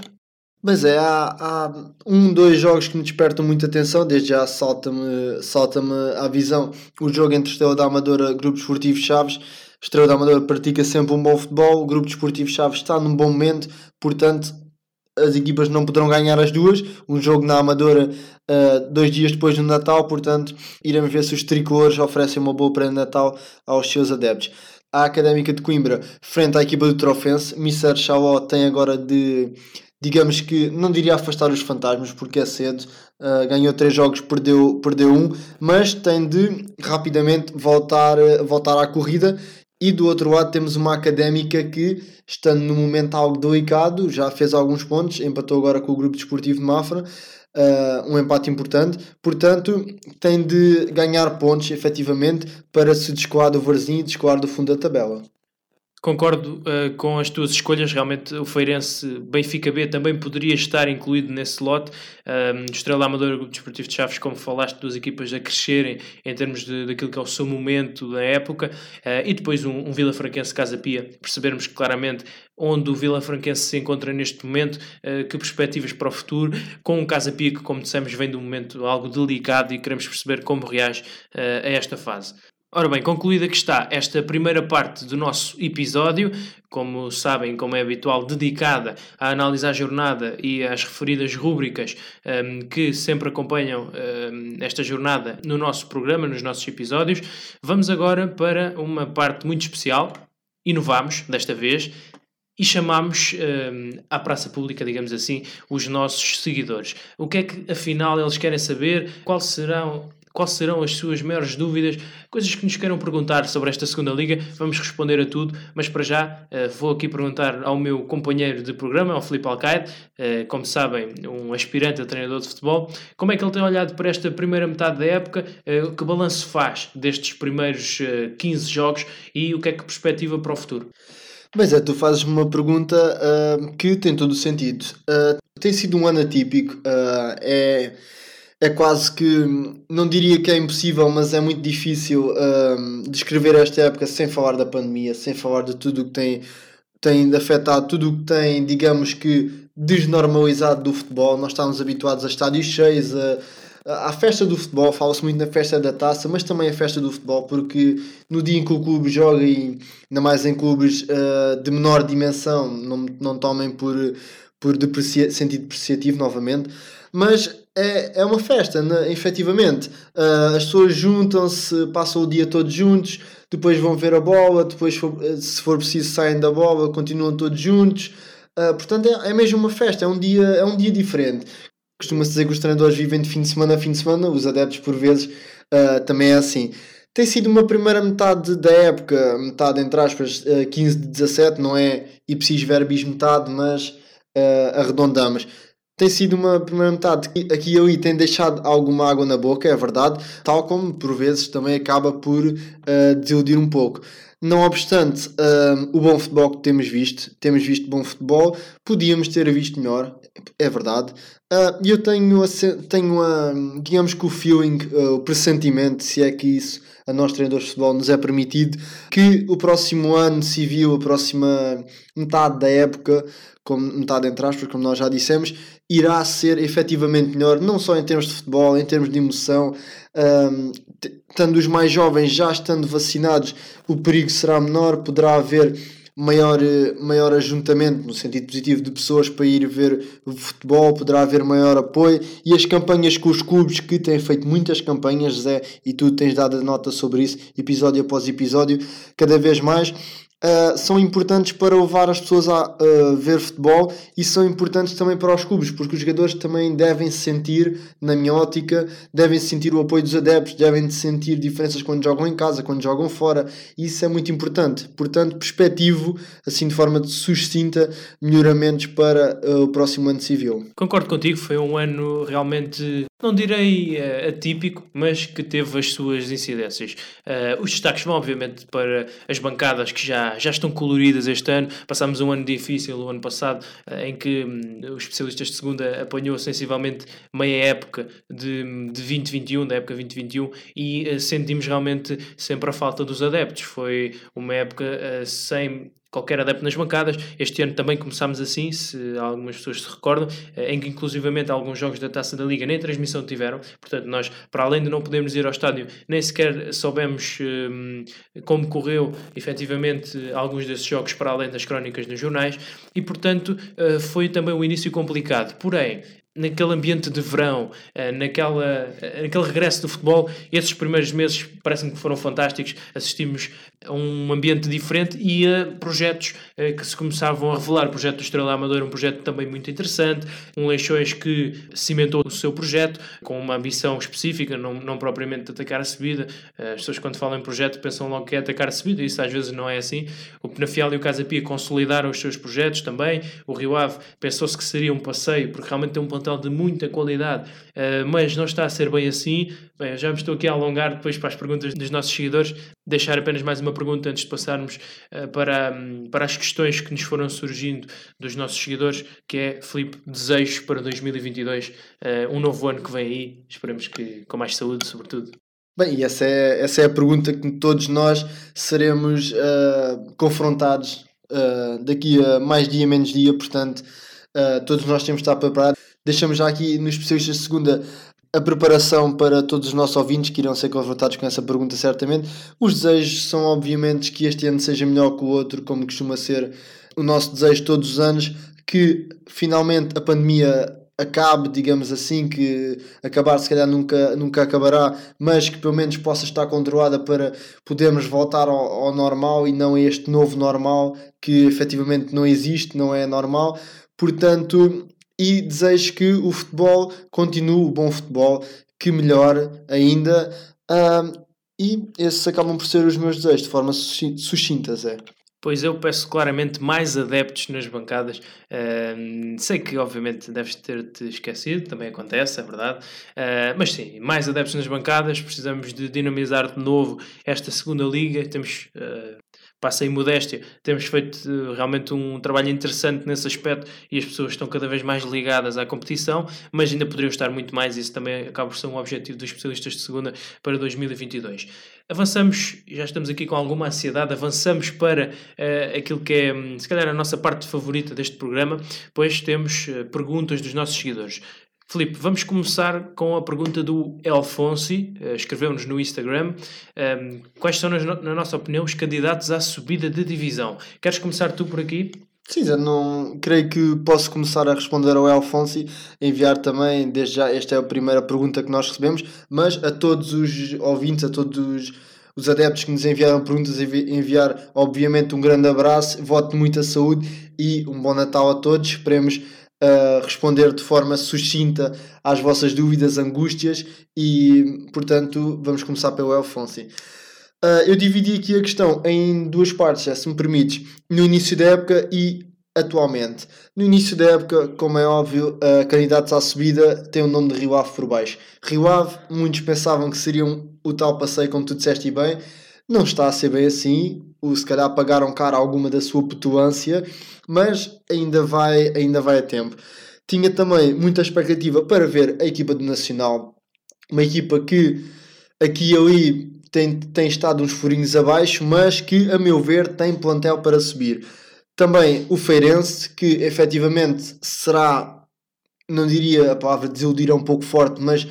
Mas é, há, há, um, dois jogos que me despertam muita atenção, desde já salta-me salta à visão o jogo entre Estrela da Amadora Grupo Esportivo Chaves. Estrela da Amadora pratica sempre um bom futebol, o Grupo Desportivo Chaves está num bom momento, portanto as equipas não poderão ganhar as duas. Um jogo na Amadora uh, dois dias depois do Natal, portanto, iremos ver se os tricolores oferecem uma boa prenda de Natal aos seus adeptos. A Académica de Coimbra, frente à equipa do Trofense, Mister Chauó tem agora de, digamos que, não diria afastar os fantasmas, porque é cedo, uh, ganhou três jogos, perdeu, perdeu um, mas tem de rapidamente voltar, voltar à corrida e do outro lado temos uma académica que, estando no momento algo delicado, já fez alguns pontos, empatou agora com o Grupo Desportivo de Mafra, uh, um empate importante, portanto tem de ganhar pontos efetivamente para se descolar do Varzim e descolar do fundo da tabela. Concordo uh, com as tuas escolhas. Realmente, o Feirense Benfica B também poderia estar incluído nesse lote. Uh, Estrela Amadora, Grupo Desportivo de Chaves, como falaste, duas equipas a crescerem em termos de, daquilo que é o seu momento da época. Uh, e depois um, um Vila Franquense Casa Pia. Percebermos claramente onde o Vila Franquense se encontra neste momento, uh, que perspectivas para o futuro, com um Casa Pia que, como dissemos, vem de um momento algo delicado e queremos perceber como reage a esta fase. Ora bem, concluída que está esta primeira parte do nosso episódio, como sabem, como é habitual, dedicada a analisar a jornada e às referidas rúbricas um, que sempre acompanham um, esta jornada no nosso programa, nos nossos episódios, vamos agora para uma parte muito especial. Inovamos desta vez e chamamos um, à praça pública, digamos assim, os nossos seguidores. O que é que afinal eles querem saber? Quais serão quais serão as suas maiores dúvidas, coisas que nos queiram perguntar sobre esta segunda liga, vamos responder a tudo, mas para já uh, vou aqui perguntar ao meu companheiro de programa, ao Felipe Alcaide, uh, como sabem, um aspirante a treinador de futebol, como é que ele tem olhado para esta primeira metade da época, uh, que balanço faz destes primeiros 15 jogos e o que é que perspectiva para o futuro? Mas é, tu fazes uma pergunta que tem todo o sentido. tem sido um ano atípico, é é quase que, não diria que é impossível, mas é muito difícil um, descrever esta época sem falar da pandemia, sem falar de tudo o que tem, tem afetado, tudo o que tem, digamos que, desnormalizado do futebol. Nós estávamos habituados a estádios cheios, a, a, festa do futebol, fala-se muito na festa da taça, mas também a festa do futebol, porque no dia em que o clube joga, e ainda mais em clubes uh, de menor dimensão, não, não tomem por, por sentido depreciativo novamente, mas é, é uma festa, né? efetivamente. Uh, as pessoas juntam-se, passam o dia todos juntos, depois vão ver a bola, depois, se for preciso, saem da bola, continuam todos juntos. Uh, portanto, é, é mesmo uma festa, é um dia, é um dia diferente. Costuma-se dizer que os treinadores vivem de fim de semana a fim de semana, os adeptos, por vezes, uh, também é assim. Tem sido uma primeira metade da época, metade entre aspas, 15 de 17, não é ipsis verbis metade, mas arredondamos tem sido uma primeira metade que aqui e ali tem deixado alguma água na boca, é verdade, tal como por vezes também acaba por uh, desiludir um pouco. Não obstante uh, o bom futebol que temos visto, temos visto bom futebol, podíamos ter visto melhor, é verdade. Uh, eu tenho, a, tenho a, digamos que o feeling, uh, o pressentimento, se é que isso a nós treinadores de futebol nos é permitido, que o próximo ano civil, a próxima metade da época, como metade entre aspas, como nós já dissemos, irá ser efetivamente melhor, não só em termos de futebol, em termos de emoção, um, estando os mais jovens já estando vacinados, o perigo será menor, poderá haver maior, maior ajuntamento, no sentido positivo, de pessoas para ir ver o futebol, poderá haver maior apoio e as campanhas com os clubes que têm feito muitas campanhas, Zé, e tu tens dado nota sobre isso, episódio após episódio, cada vez mais uh, são importantes para levar as pessoas a uh, ver futebol e são importantes também para os clubes, porque os jogadores também devem sentir, na minha ótica, devem sentir o apoio dos adeptos, devem sentir diferenças quando jogam em casa, quando jogam fora, e isso é muito importante. Portanto, perspectivo, assim de forma sucinta, melhoramentos para uh, o próximo ano civil. Concordo contigo, foi um ano realmente não direi uh, atípico, mas que teve as suas incidências. Uh, os destaques vão, obviamente, para as bancadas que já, já estão coloridas este ano. Passámos um ano difícil, o ano passado, uh, em que um, os especialistas de segunda apanhou sensivelmente meia época de, de 2021, da época 2021, e sentimos realmente sempre a falta dos adeptos. Foi uma época sem qualquer adepto nas bancadas. Este ano também começámos assim, se algumas pessoas se recordam, eh, em que inclusivamente alguns jogos da Taça da Liga nem transmissão tiveram. Portanto, nós, para além de não podermos ir ao estádio, nem sequer soubemos um, como correu efetivamente alguns desses jogos para além das crónicas nos jornais e, portanto, uh, foi também um início complicado. Porém, naquele ambiente de verão, eh, naquela, eh, naquele regresso do futebol, esses primeiros meses parecem que foram fantásticos. Assistimos a um ambiente diferente e a projetos eh, que se começavam a revelar. O projeto do Estrela Amador é um projeto também muito interessante. Um Leixões que cimentou o seu projeto com uma ambição específica, não, não propriamente de atacar a subida. As pessoas, quando falam em projeto, pensam logo que é atacar a subida, e isso às vezes não é assim. O Penafiel e o Casa Pia consolidaram os seus projetos também. O Rio Ave pensou-se que seria um passeio, porque realmente tem um plantel de muita qualidade, uh, mas não está a ser bem assim. Bem, já me estou aqui a alongar depois para as perguntas dos nossos seguidores. Deixar apenas mais uma pergunta antes de passarmos uh, para, um, para as questões que nos foram surgindo dos nossos seguidores, que é, Filipe, desejos para 2022, uh, eh, um novo ano que vem aí. Esperemos que com mais saúde, sobretudo. Bem, e essa é, essa é a pergunta que todos nós seremos uh, confrontados uh, daqui a mais dia, menos dia, portanto, uh, todos nós temos de estar preparados. Deixamos já aqui nos especialistas de segunda a preparação para todos os nossos ouvintes que irão ser confrontados com essa pergunta certamente. Os desejos são obviamente que este ano seja melhor que o outro, como costuma ser o nosso desejo todos os anos, que finalmente a pandemia acabe, digamos assim, que acabar se calhar nunca, nunca acabará, mas que pelo menos possa estar controlada para podermos voltar ao, ao normal e não a este novo normal que efetivamente não existe, não é normal. Portanto, e desejo que o futebol continue o bom futebol, que melhore ainda. Uh, e esses acabam por ser os meus desejos, de forma sucinta, Zé. Pois eu peço claramente mais adeptos nas bancadas. Uh, sei que, obviamente, deves ter-te esquecido, também acontece, é verdade. Uh, mas sim, mais adeptos nas bancadas. Precisamos de dinamizar de novo esta segunda liga. Temos uh, passa em modéstia, temos feito uh, realmente um trabalho interessante nesse aspecto e as pessoas estão cada vez mais ligadas à competição, mas ainda poderiam estar muito mais, isso também acaba por ser um objetivo dos especialistas de segunda para 2022. Avançamos, já estamos aqui com alguma ansiedade, avançamos para uh, aquilo que é, hum, se calhar, a nossa parte favorita deste programa, pois temos uh, perguntas dos nossos seguidores. Filipe, vamos começar com a pergunta do Elfonsi, uh, escreveu-nos no Instagram. Um, quais são, na nossa opinião, os candidatos à subida de divisão? Queres começar tu por aqui? Sim, já não creio que posso começar a responder ao Elfonsi, enviar também, desde já, esta é a primeira pergunta que nós recebemos, mas a todos os ouvintes, a todos os, os adeptos que nos enviaram perguntas, enviar obviamente um grande abraço, voto muita saúde e um bom Natal a todos. Esperemos uh, responder de forma sucinta às vossas dúvidas, angústias e, portanto, vamos começar pelo Alfonso. Uh, eu dividi aqui a questão em duas partes, se me permites, no início da época e atualmente. No início da época, como é óbvio, uh, candidatos à subida têm o nome de Rio Ave por baixo. Rio Ave, muitos pensavam que seriam o tal passeio, como tu disseste bem, não está a ser bem assim. O, se calhar pagaram caro alguma da sua petulância mas ainda vai, ainda vai a tempo. Tinha também muita expectativa para ver a equipa do Nacional, uma equipa que aqui e ali tem, tem estado uns furinhos abaixo, mas que, a meu ver, tem plantel para subir. Também o Feirense, que efetivamente será, não diria a palavra desiludir é um pouco forte, mas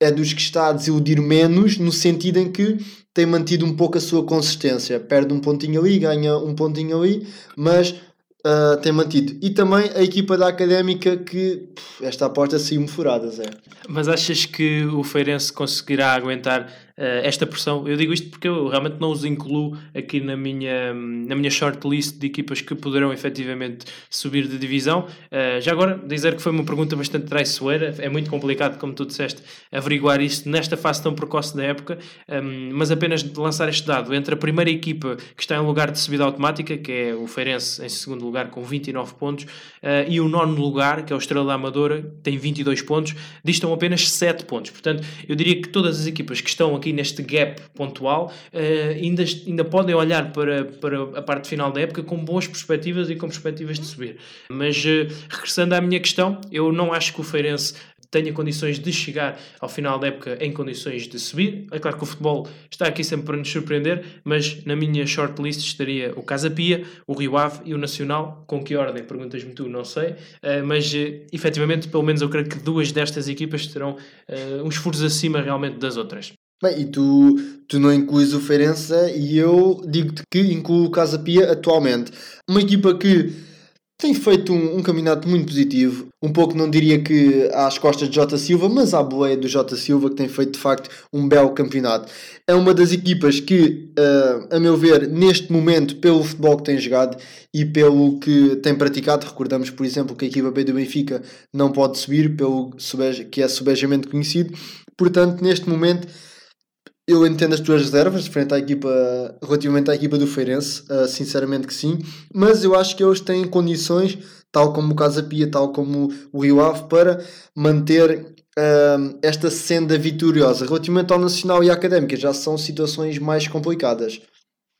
é dos que está a desiludir menos, no sentido em que tem mantido um pouco a sua consistência. Perde um pontinho ali, ganha um pontinho ali, mas uh, tem mantido. E também a equipa da Académica que pff, esta aposta saiu-me furada, Zé. Mas achas que o Feirense conseguirá aguentar esta pressão. Eu digo isto porque eu realmente não os incluo aqui na minha, na minha shortlist de equipas que poderão efetivamente subir de divisão. Uh, já agora, dizer que foi uma pergunta bastante traiçoeira, é muito complicado, como tu disseste, averiguar isto nesta fase tão precoce da época, ehm, mas apenas lançar este dado entre a primeira equipa que está em lugar de subida automática, que é o Feirense em segundo lugar com 29 pontos, uh, e o nono lugar, que é o Estrela Amadora, tem 22 pontos, distam apenas 7 pontos. Portanto, eu diria que todas as equipas que estão aqui aqui neste gap pontual, uh, ainda, ainda podem olhar para, para a parte final da época com boas perspectivas e com perspectivas de subir. Mas uh, regressando à minha questão, eu não acho que o Feirense tenha condições de chegar ao final da época em condições de subir. É claro que o futebol está aqui sempre para nos surpreender, mas na minha shortlist estaria o Casa Pia, o Rio Ave e o Nacional. Com que ordem? Perguntas-me tu, não sei. Uh, mas efetivamente, pelo menos eu creio que duas destas equipas terão uns furos acima realmente das outras. Bem, e tu, tu não incluís o Feirense e eu digo-te que incluo o Casa Pia atualmente. Uma equipa que tem feito um, um, campeonato muito positivo. Um pouco, não diria que às costas de Jota Silva, mas à boleia do Jota Silva, que tem feito de facto um belo campeonato. É uma das equipas que, uh, a meu ver, neste momento, pelo futebol que tem jogado e pelo que tem praticado, recordamos, por exemplo, que a equipa B do Benfica não pode subir, pelo que é subejamente conhecido. Portanto, neste momento eu entendo as tuas reservas frente à equipa, relativamente à equipa do Feirense, uh, sinceramente que sim, mas eu acho que eles têm condições, tal como o Casa Pia, tal como o Rio Ave, para manter uh, esta senda vitoriosa. Relativamente ao Nacional e à Académica, já são situações mais complicadas.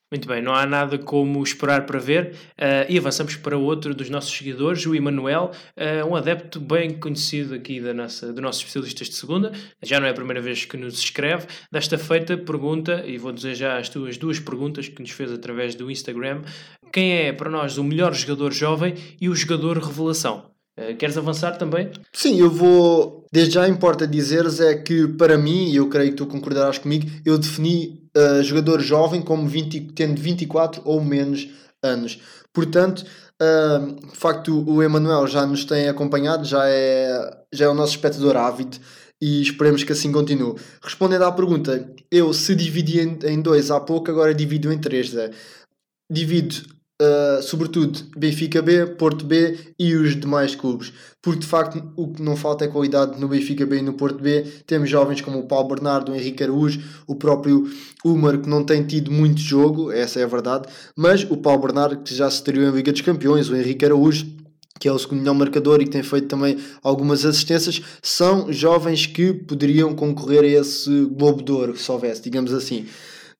Muito bem, não há nada como esperar para ver. Uh, e avançamos para outro dos nossos seguidores, o Emanuel, uh, um adepto bem conhecido aqui da nossa, dos nossos especialistas de segunda. Já não é a primeira vez que nos escreve. Desta feita, pergunta, e vou dizer já as tuas duas perguntas que nos fez através do Instagram: quem é para nós o melhor jogador jovem e o jogador revelação? Uh, queres avançar também? Sim, eu vou. Desde já importa dizeres é que para mim, e eu creio que tu concordarás comigo, eu defini uh, jogador jovem como 20, tendo 24 ou menos anos. Portanto, uh, de facto, o Emanuel já nos tem acompanhado, já é, já é o nosso espectador ávido e esperemos que assim continue. Respondendo à pergunta, eu se dividi em, em dois há pouco, agora divido em três. Zé. Divido Uh, sobretudo Benfica B, Porto B e os demais clubes, porque de facto o que não falta é qualidade no Benfica B e no Porto B. Temos jovens como o Paulo Bernardo, o Henrique Araújo, o próprio Umar, que não tem tido muito jogo, essa é a verdade, mas o Paulo Bernardo, que já se estreou em Liga dos Campeões, o Henrique Araújo. Que é o segundo melhor marcador e que tem feito também algumas assistências, são jovens que poderiam concorrer a esse Globo de Ouro, se houvesse, digamos assim.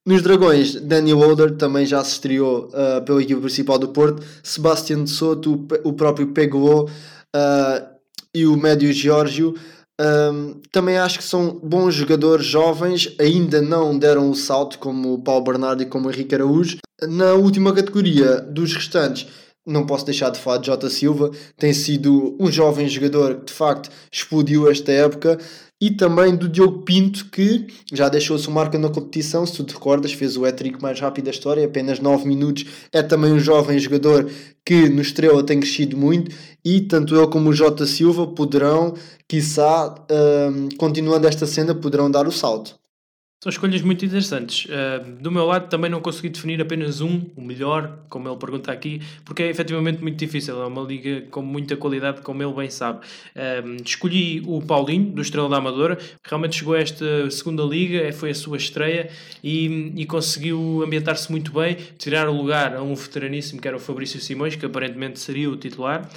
Nos Dragões, Daniel Older também já se estreou uh, pela equipe principal do Porto. Sebastião de Soto, o próprio Pegou uh, e o Médio Giorgio. Um, também acho que são bons jogadores jovens, ainda não deram o salto como o Paulo Bernardo e como o Henrique Araújo. Na última categoria dos restantes, não posso deixar de falar de Jota Silva, tem sido um jovem jogador que de facto explodiu esta época e também do Diogo Pinto, que já deixou a sua marca na competição, se tu te recordas, fez o hat-trick mais rápido da história, apenas 9 minutos. É também um jovem jogador que no Estrela tem crescido muito e tanto ele como o Jota Silva poderão, quiçá, um, continuando esta cena, poderão dar o salto. São escolhas muito interessantes. Uh, do meu lado, também não consegui definir apenas um, o melhor, como ele pergunta aqui, porque é efetivamente muito difícil. É uma liga com muita qualidade, como ele bem sabe. Uh, escolhi o Paulinho, do Estrela da Amadora, realmente chegou a esta segunda liga, é, foi a sua estreia e, e conseguiu ambientar-se muito bem, tirar o lugar a um veteraníssimo que era o Fabrício Simões, que aparentemente seria o titular,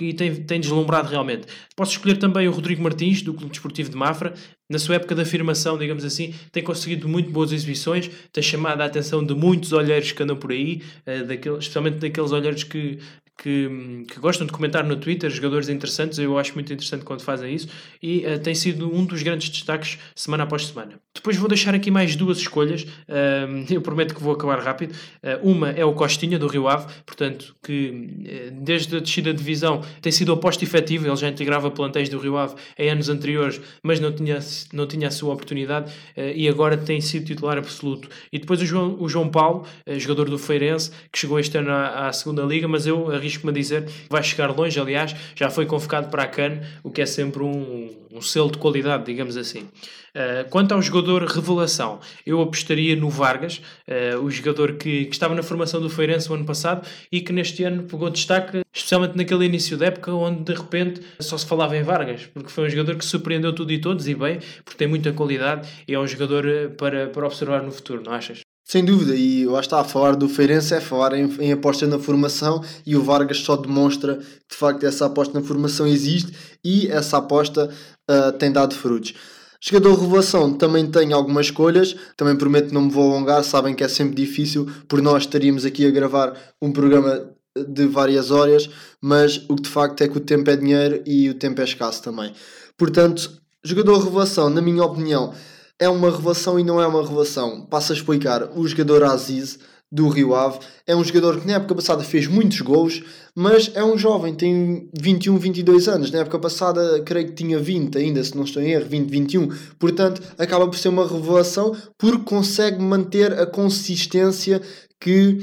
e tem, tem deslumbrado realmente. Posso escolher também o Rodrigo Martins, do Clube Desportivo de Mafra, na sua época de afirmação, digamos assim, tem conseguido muito boas exibições, tem chamado a atenção de muitos olheiros que andam por aí, uh, daquele, especialmente daqueles olheiros que, que, que, gostam de comentar no Twitter, jogadores interessantes, eu acho muito interessante quando fazem isso, e uh, tem sido um dos grandes destaques semana após semana. Depois vou deixar aqui mais duas escolhas, uh, eu prometo que vou acabar rápido. Uh, uma é o Costinha, do Rio Ave, portanto, que desde a descida de divisão tem sido oposto efetivo, ele já integrava plantéis do Rio Ave em anos anteriores, mas não tinha, não tinha a sua oportunidade, e agora tem sido titular absoluto. E depois o João, o João Paulo, jogador do Feirense, que chegou este ano à, à segunda Liga, mas eu arrisco arrisco-me a dizer que vai chegar longe. Aliás, já foi convocado para a CAN, o que é sempre um, um selo de qualidade, digamos assim. Uh, quanto ao jogador revelação, eu apostaria no Vargas, uh, o jogador que, que, estava na formação do Feirense o ano passado e que neste ano pegou destaque, especialmente naquele início da época, onde de repente só se falava em Vargas, porque foi um jogador que surpreendeu tudo e todos e bem, porque tem muita qualidade e é um jogador eh, para, para observar no futuro, não achas? Sem dúvida, e lá está, a falar do Feirense é falar em, em, aposta na formação e o Vargas só demonstra que de facto essa aposta na formação existe e essa aposta uh, tem dado frutos. Jogador revelação também tem algumas escolhas, também prometo que não me vou alongar, sabem que é sempre difícil, por nós estaríamos aqui a gravar um programa de várias horas, mas o que de facto é que o tempo é dinheiro e o tempo é escasso também. Portanto, jogador revelação, na minha opinião, é uma revelação e não é uma revelação. Passo a explicar. O jogador Aziz, do Rio Ave, é um jogador que na época passada fez muitos gols, mas é um jovem, tem 21, 22 anos. Na época passada, creio que tinha 20 ainda, se não estou em erro, 20, 21. Portanto, acaba por ser uma revelação porque consegue manter a consistência que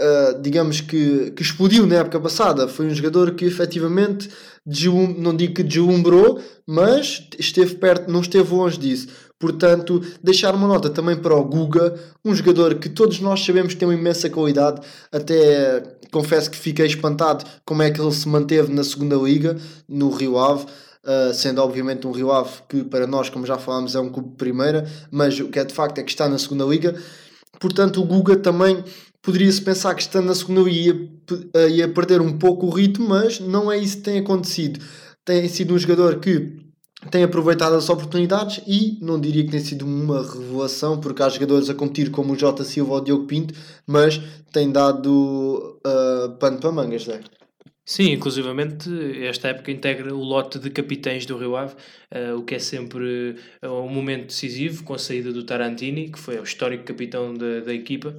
Uh, digamos que, que explodiu na época passada. Foi um jogador que efetivamente, não digo que deslumbrou, mas esteve perto, não esteve longe disso. Portanto, deixar uma nota também para o Guga, um jogador que todos nós sabemos que tem uma imensa qualidade. Até confesso que fiquei espantado como é que ele se manteve na segunda liga, no Rio Ave. Uh, sendo obviamente um Rio Ave que para nós, como já falámos, é um clube de primeira, mas o que é de facto é que está na segunda liga. Portanto, o Guga também poderia-se pensar que estando na segunda ia, ia perder um pouco o ritmo, mas não é isso que tem acontecido. Tem sido um jogador que tem aproveitado as oportunidades e não diria que tem sido uma revelação, porque há jogadores a competir como o Jota Silva ou o Diogo Pinto, mas tem dado uh, pano para mangas, né? Sim, inclusivamente esta época integra o lote de capitães do Rio Ave, uh, o que é sempre uh, um momento decisivo com a saída do Tarantini, que foi o histórico capitão da, da equipa,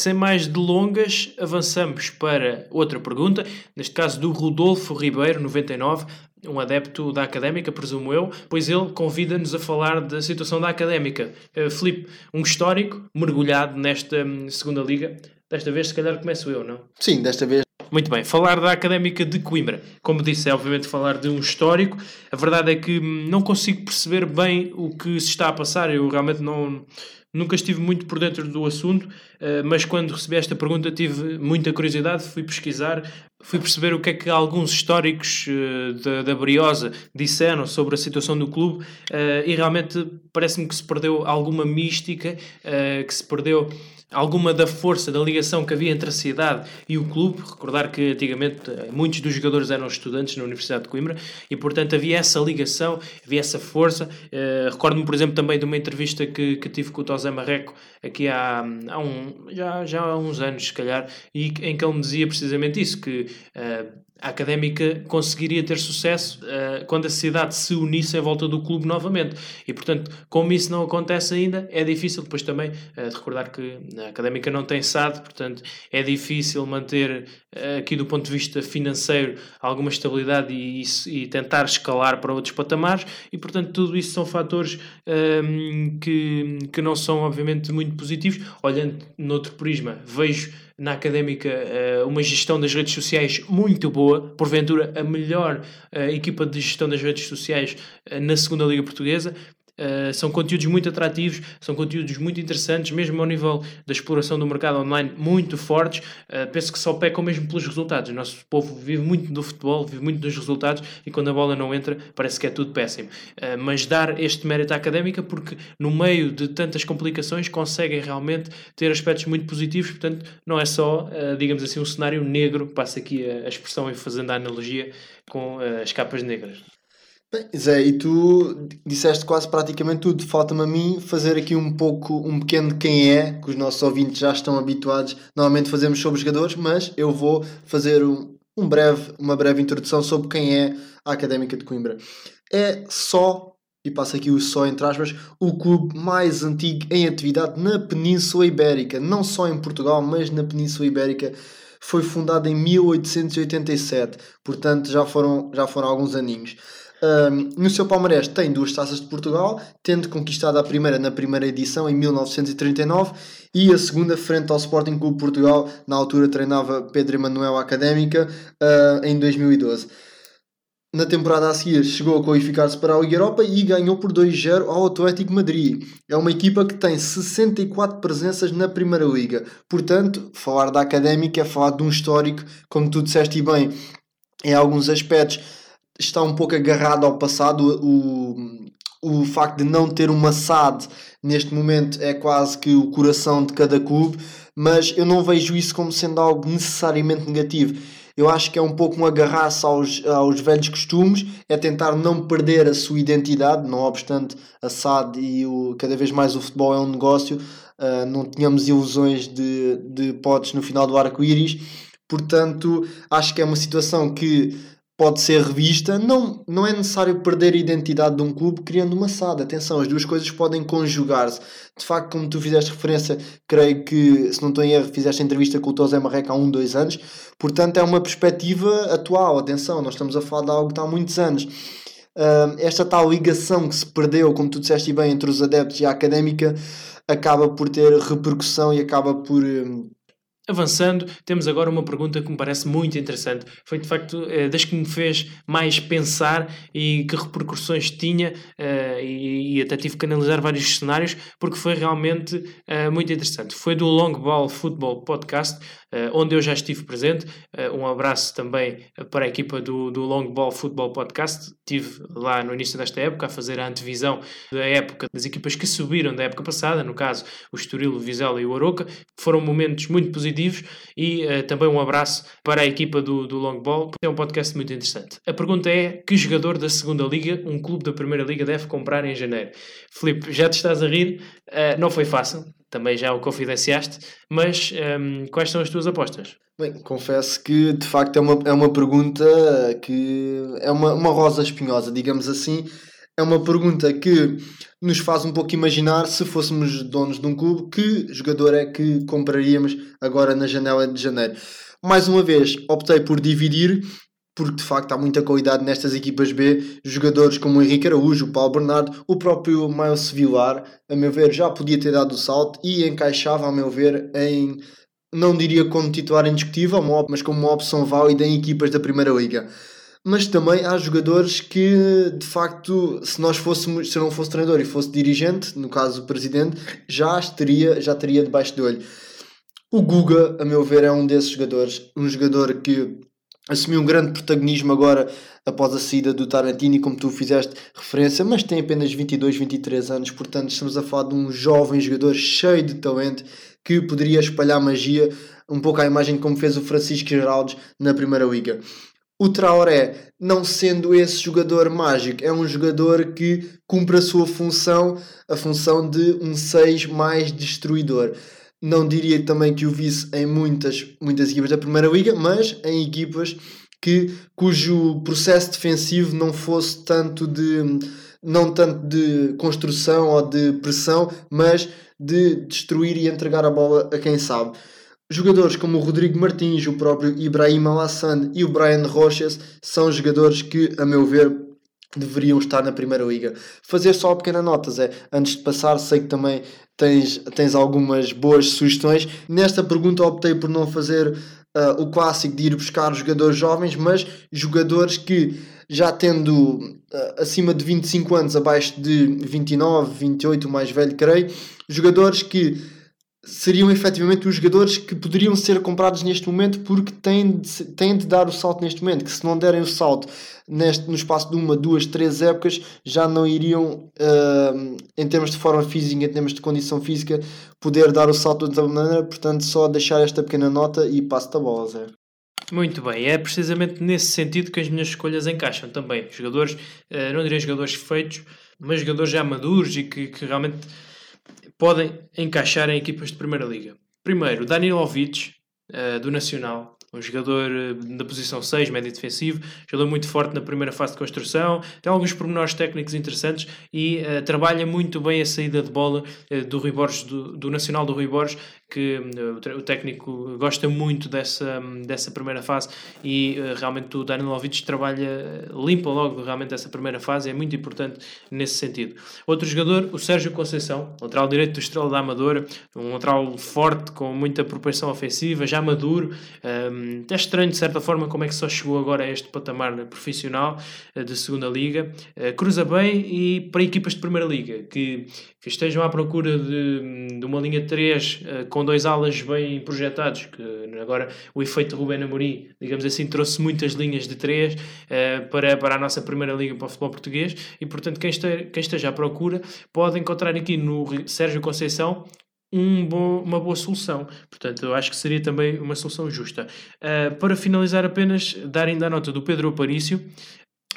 sem mais delongas, avançamos para outra pergunta, neste caso do Rodolfo Ribeiro, 99, um adepto da académica, presumo eu, pois ele convida-nos a falar da situação da académica. Uh, Filipe, um histórico mergulhado nesta um, segunda liga. Desta vez, se calhar, começo eu, não? Sim, desta vez. Muito bem, falar da Académica de Coimbra. Como disse, é obviamente falar de um histórico. A verdade é que hum, não consigo perceber bem o que se está a passar. Eu realmente não Nunca estive muito por dentro do assunto, eh, mas quando recebi esta pergunta tive muita curiosidade, fui pesquisar, fui perceber o que é que alguns históricos eh, da, da Briosa disseram sobre a situação do clube eh, e realmente parece-me que se perdeu alguma mística, que se perdeu alguma da força, da ligação que havia entre a cidade e o clube. Recordar que antigamente eh, muitos dos jogadores eram estudantes na Universidade de Coimbra e, portanto, havia essa ligação, havia essa força. Uh, Recordo-me, por exemplo, também de uma entrevista que, que tive com o Tosé Marreco aqui há, há um, já, já há uns anos, se calhar, e em que ele me dizia precisamente isso, que uh, a académica conseguiria ter sucesso uh, quando a sociedade se unisse em volta do clube novamente. E, portanto, como isso não acontece ainda, é difícil depois também uh, de recordar que a académica não tem SAD, portanto, é difícil manter uh, aqui do ponto de vista financeiro alguma estabilidade e, e, e, tentar escalar para outros patamares. E, portanto, tudo isso são fatores ehm, que, que não são, obviamente, muito positivos. Olhando noutro prisma, vejo na académica uh, uma gestão das redes sociais muito boa, porventura a melhor uh, equipa de gestão das redes sociais uh, na segunda Liga Portuguesa. Uh, são conteúdos muito atrativos, são conteúdos muito interessantes, mesmo ao nível da exploração do mercado online, muito fortes. Uh, penso que só pecam mesmo pelos resultados. O nosso povo vive muito do futebol, vive muito dos resultados e quando a bola não entra, parece que é tudo péssimo. Uh, mas dar este mérito à académica, porque no meio de tantas complicações conseguem realmente ter aspectos muito positivos. Portanto, não é só, digamos assim, um cenário negro, passa aqui a expressão e fazendo a analogia com as capas negras. Bem, Zé, e tu disseste quase praticamente tudo. Falta-me a mim fazer aqui um pouco, um pequeno quem é, que os nossos ouvintes já estão habituados. Normalmente fazemos sobre jogadores, mas eu vou fazer um, um breve, uma breve introdução sobre quem é a Académica de Coimbra. É só, e passo aqui o só entre aspas, o clube mais antigo em atividade na Península Ibérica. Não só em Portugal, mas na Península Ibérica. Foi fundado em 1887, portanto já foram, já foram alguns aninhos. Um, no seu palmarés tem duas taças de Portugal, tendo conquistado a primeira na primeira edição em 1939 e a segunda frente ao Sporting Clube Portugal, na altura treinava Pedro Emanuel Académica, uh, em 2012. Na temporada a seguir chegou a qualificar-se para a Liga Europa e ganhou por 2-0 ao Atlético Madrid. É uma equipa que tem 64 presenças na Primeira Liga. Portanto, falar da Académica é falar de um histórico, como tu disseste bem, em alguns aspectos está um pouco agarrado ao passado. O, o facto de não ter uma SAD neste momento é quase que o coração de cada clube, mas eu não vejo isso como sendo algo necessariamente negativo. Eu acho que é um pouco um agarrar-se aos, aos velhos costumes, é tentar não perder a sua identidade, não obstante a SAD e o, cada vez mais o futebol é um negócio, uh, não tínhamos ilusões de, de potes no final do arco-íris, portanto acho que é uma situação que pode ser revista. Não, não é necessário perder a identidade de um clube criando uma SAD. Atenção, as duas coisas podem conjugar-se. De facto, como tu fizeste referência, creio que, se não estou em erro, fizeste entrevista com o Tosé Marreca há um, dois anos. Portanto, é uma perspectiva atual. Atenção, nós estamos a falar de algo que há muitos anos. Uh, esta tal ligação que se perdeu, como tu disseste bem, entre os adeptos e a académica, acaba por ter repercussão e acaba por. Um, Avançando, temos agora uma pergunta que me parece muito interessante. Foi de facto eh, das que me fez mais pensar e que repercussões tinha, eh, e, até tive que analisar vários cenários, porque foi realmente eh, muito interessante. Foi do Long Ball Football Podcast, onde eu já estive presente. Um abraço também para a equipa do, do Long Ball Football Podcast. Estive lá no início desta época a fazer a antevisão da época das equipas que subiram da época passada, no caso o Estoril, o Vizela e o Aroca. Foram momentos muito positivos positivos e uh, também um abraço para a equipa do, do Long Ball, porque é um podcast muito interessante. A pergunta é: que jogador da segunda Liga um clube da Primeira Liga deve comprar em janeiro? Filipe, já te estás a rir? Uh, não foi fácil, também já o confidenciaste, mas um, quais são as tuas apostas? Bem, confesso que de facto é uma, é uma pergunta que é uma, uma rosa espinhosa, digamos assim. É uma pergunta que nos faz um pouco imaginar se fôssemos donos de um clube, que jogador é que compraríamos agora na janela de janeiro. Mais uma vez, optei por dividir, porque de facto há muita qualidade nestas equipas B. Jogadores como o Henrique Araújo, o Paulo Bernardo, o próprio Miles Vilar, a meu ver, já podia ter dado o salto e encaixava, a meu ver, em. Não diria como titular indiscutível, mas como uma opção válida em equipas da Primeira Liga mas também há jogadores que de facto, se nós fôssemos, se não fosse treinador e fosse dirigente, no caso o presidente, já estaria, já teria debaixo de olho. O Guga, a meu ver, é um desses jogadores, um jogador que assumiu um grande protagonismo agora após a saída do Tarantini, como tu fizeste referência, mas tem apenas 22, 23 anos, portanto estamos a falar de um jovem jogador cheio de talento que poderia espalhar magia um pouco à imagem como fez o Francisco Geraldes na Primeira Liga. O Traoré, não sendo esse jogador mágico, é um jogador que cumpre a sua função, a função de um 6 mais destruidor. Não diria também que o visse em muitas, muitas equipas da Primeira Liga, mas em equipas que, cujo processo defensivo não fosse tanto de não tanto de construção ou de pressão, mas de destruir e entregar a bola a quem sabe. Jogadores como o Rodrigo Martins, o próprio Ibrahim Alassane e o Brian Roches são jogadores que, a meu ver, deveriam estar na Primeira Liga. Fazer só pequena nota, Zé, antes de passar, sei que também tens, tens algumas boas sugestões. Nesta pergunta optei por não fazer uh, o clássico de ir buscar jogadores jovens, mas jogadores que já tendo uh, acima de 25 anos, abaixo de 29, 28, o mais velho creio, jogadores que seriam efetivamente os jogadores que poderiam ser comprados neste momento porque têm de, têm de dar o salto neste momento, que se não derem o salto neste, no espaço de uma, duas, três épocas já não iriam, uh, em termos de forma física, em termos de condição física, poder dar o salto de outra maneira, portanto só deixar esta pequena nota e passo-te a bola, Zé. Muito bem, é precisamente nesse sentido que as minhas escolhas encaixam também. Jogadores, uh, não diria jogadores feitos, mas jogadores já maduros e que, que realmente podem encaixar em equipas de Primeira Liga. Primeiro, Danilovic, uh, do Nacional, um jogador eh, da posição 6, médio defensivo, jogador muito forte na primeira fase de construção, tem alguns pormenores técnicos interessantes e uh, trabalha muito bem a saída de bola uh, do Rui Borges, do, do, Nacional do Rui Borges, que uh, o técnico gosta muito dessa, dessa primeira fase e realmente o Danilovic trabalha, limpa logo realmente essa primeira fase, é muito importante nesse sentido. Outro jogador, o Sérgio Conceição, lateral direito do Estrela da Amadora, um lateral forte, com muita propensão ofensiva, já maduro, um, é estranho, de certa forma, como é que só chegou agora a este patamar profissional uh, de segunda liga. Uh, cruza bem e para equipas de primeira liga, que, que estejam à procura de, de uma linha 3 uh, eh, com dois alas bem projetados, que agora o efeito Rubén Amorim, digamos assim, trouxe muitas linhas de 3 para, para a nossa primeira liga para o futebol português e, portanto, quem, quem esteja à procura pode encontrar aqui no Sérgio Conceição um uma boa solução. Portanto, eu acho que seria também uma solução justa. Uh, para finalizar, apenas dar ainda a nota do Pedro Aparício.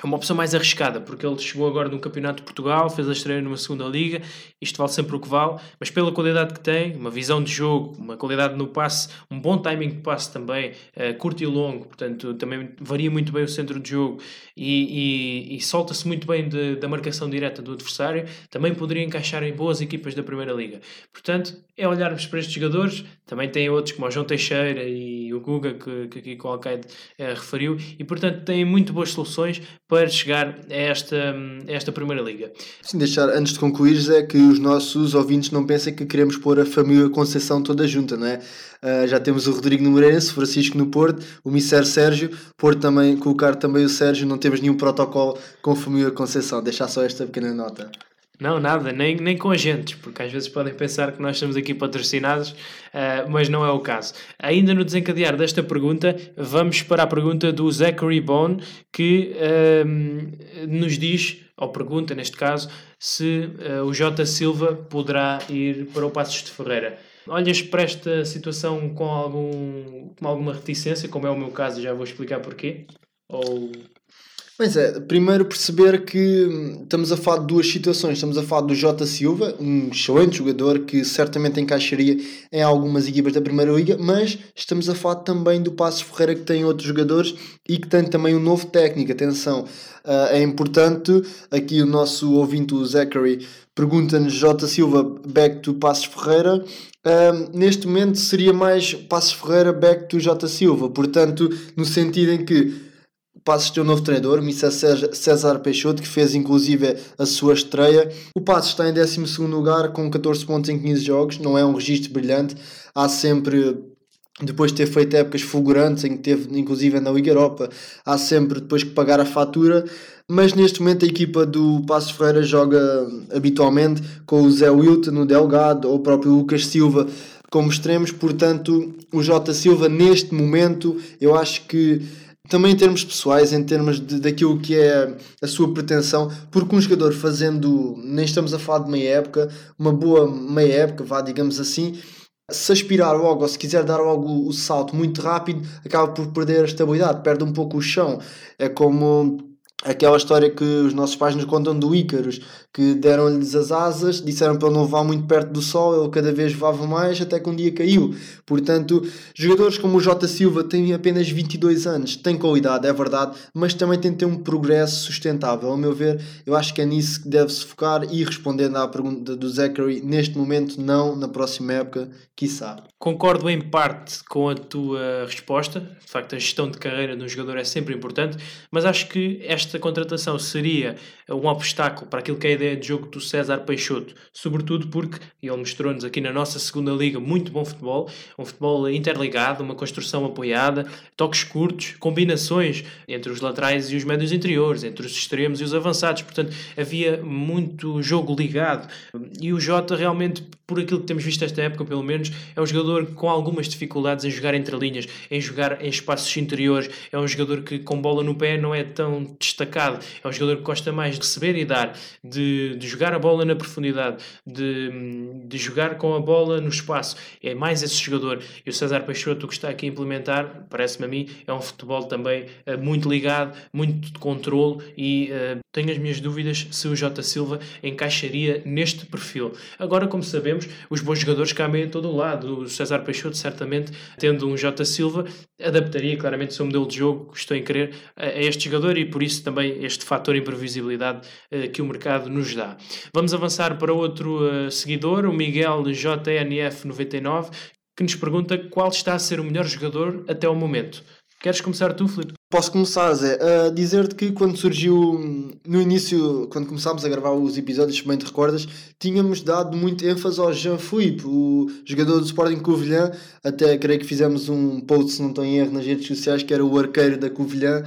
É uma opção mais arriscada, porque ele chegou agora num campeonato de Portugal, fez a estreia numa segunda liga, isto vale sempre o que vale, mas pela qualidade que tem, uma visão de jogo, uma qualidade no passe, um bom timing de passe também, uh, curto e longo, portanto também varia muito bem o centro de jogo e, e, e solta-se muito bem de, da marcação direta do adversário, também poderia encaixar em boas equipas da Primeira Liga. Portanto, é olharmos para estes jogadores, também tem outros como o João Teixeira e o Guga, que, que aqui o Alcaide uh, referiu, e portanto têm muito boas soluções para chegar a esta, a esta Primeira Liga. Sim, deixar antes de concluir, é que os nossos ouvintes não pensem que queremos pôr a família Conceição toda junta, não é? Uh, já temos o Rodrigo no Moreirense, Francisco no Porto, o Misser Sérgio, Porto também, colocar também o Sérgio, não temos nenhum protocolo com a família Conceição, deixar só esta pequena nota. Não, nada, nem, nem com agentes, porque às vezes podem pensar que nós estamos aqui patrocinados, uh, mas não é o caso. Ainda no desencadear desta pergunta, vamos para a pergunta do Zachary Bone, que uh, nos diz, ou pergunta neste caso, se uh, o J. Silva poderá ir para o Passos de Ferreira. Olhas para esta situação com, algum, com alguma reticência, como é o meu caso, já vou explicar porquê? Ou Pois é, primeiro perceber que hum, estamos a falar de duas situações. Estamos a falar do Jota Silva, um excelente jogador que certamente encaixaria em algumas equipas da Primeira Liga, mas estamos a falar também do Passos Ferreira que tem outros jogadores e que tem também um novo técnico. Atenção, uh, é importante, aqui o nosso ouvinte, o Zachary, pergunta-nos Jota Silva back to Passos Ferreira. Uh, neste momento seria mais Passos Ferreira back to Jota Silva, portanto, no sentido em que Passos tem um novo treinador, Missa César Peixoto, que fez inclusive a sua estreia. O Passos está em 12 lugar com 14 pontos em 15 jogos, não é um registro brilhante. Há sempre depois de ter feito épocas fulgurantes, em que teve inclusive na Liga Europa, há sempre depois que pagar a fatura, mas neste momento a equipa do Passos Ferreira joga habitualmente com o Zé Wilton, o Delgado ou o próprio Lucas Silva como extremos, portanto o Jota Silva neste momento eu acho que também em termos pessoais, em termos de, daquilo que é a sua pretensão, porque um jogador fazendo, nem estamos a falar de meia época, uma boa meia época, vá, digamos assim, se aspirar logo ou se quiser dar logo o salto muito rápido, acaba por perder a estabilidade, perde um pouco o chão. É como aquela história que os nossos pais nos contam do Ícaros, que deram-lhes as asas, disseram para ele não voar muito perto do sol, ele cada vez voava mais, até que um dia caiu. Portanto, jogadores como o Jota Silva têm apenas 22 anos, têm qualidade, é verdade, mas também têm de ter um progresso sustentável. Ao meu ver, eu acho que é nisso que deve-se focar e respondendo à pergunta do Zachary, neste momento não, na próxima época, quiçá. Concordo em parte com a tua resposta, de facto a gestão de carreira de um jogador é sempre importante, mas acho que esta contratação seria um obstáculo para aquilo que é a ideia de jogo do César Peixoto, sobretudo porque ele mostrou-nos aqui na nossa segunda liga muito bom futebol, um futebol interligado, uma construção apoiada, toques curtos, combinações entre os laterais e os médios interiores, entre os extremos e os avançados, portanto havia muito jogo ligado. E o Jota realmente, por aquilo que temos visto esta época pelo menos, é um jogador com algumas dificuldades em jogar entre linhas, em jogar em espaços interiores, é um jogador que com bola no pé não é tão destacado, é um jogador que gosta mais de receber e dar, de, de jogar a bola na profundidade, de, de jogar com a bola no espaço. É mais esse jogador. E o César Peixoto, que está aqui a implementar, parece-me a mim, é um futebol também uh, muito ligado, muito de controle e uh, tenho as minhas dúvidas se o Jota Silva encaixaria neste perfil. Agora, como sabemos, os bons jogadores cabem em todo o lado. O César Peixoto, certamente, tendo um Jota Silva, adaptaria claramente o seu modelo de jogo, estou em querer, a, a este jogador e por isso também este fator imprevisibilidade uh, que o mercado nos dá. Vamos avançar para outro uh, seguidor, o Miguel JNF99, que nos pergunta qual está a ser o melhor jogador até o momento. Queres começar tu, Filipe? Posso começar, Zé, a dizer-te que quando surgiu, no início, quando começámos a gravar os episódios, se bem te recordas, tínhamos dado muito ênfase ao Jean-Philippe, o jogador do Sporting Covilhã, até creio que fizemos um post, se não estou em erro, nas redes sociais, que era o arqueiro da Covilhã,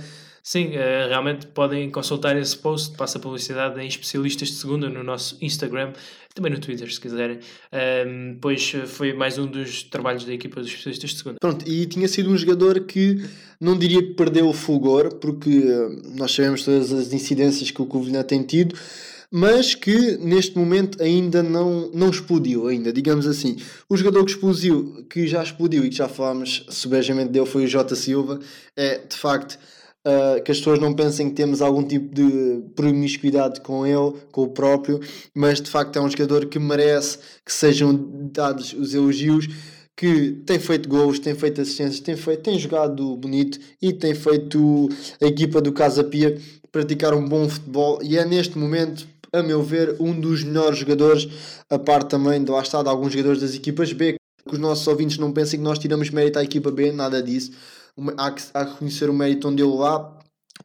Sim, uh, realmente podem consultar esse post, passa publicidade em especialistas de segunda no nosso Instagram, também no Twitter, se quiserem. Pois eh, foi mais um dos trabalhos da equipa dos especialistas de segunda. Pronto, e tinha sido um jogador que não diria que perdeu o fulgor, porque uh, nós sabemos todas as incidências que o Covilhã tem tido, mas que neste momento ainda não, não explodiu, ainda, digamos assim. O jogador que explodiu, que já explodiu e que já falámos subejamente dele foi o Jota Silva, é de facto Uh, que as pessoas não pensem que temos algum tipo de promiscuidade com ele, com o próprio, mas de facto é um jogador que merece que sejam dados os elogios, que tem feito gols, tem feito assistências, tem, feito, tem jogado bonito e tem feito a equipa do Casa Pia praticar um bom futebol e é neste momento a meu ver, um dos melhores jogadores, a par também de lá está de alguns jogadores das equipas B, que os nossos ouvintes não pensem que nós tiramos mérito à equipa B, nada disso. Há que, há que reconhecer o mérito onde ele lá.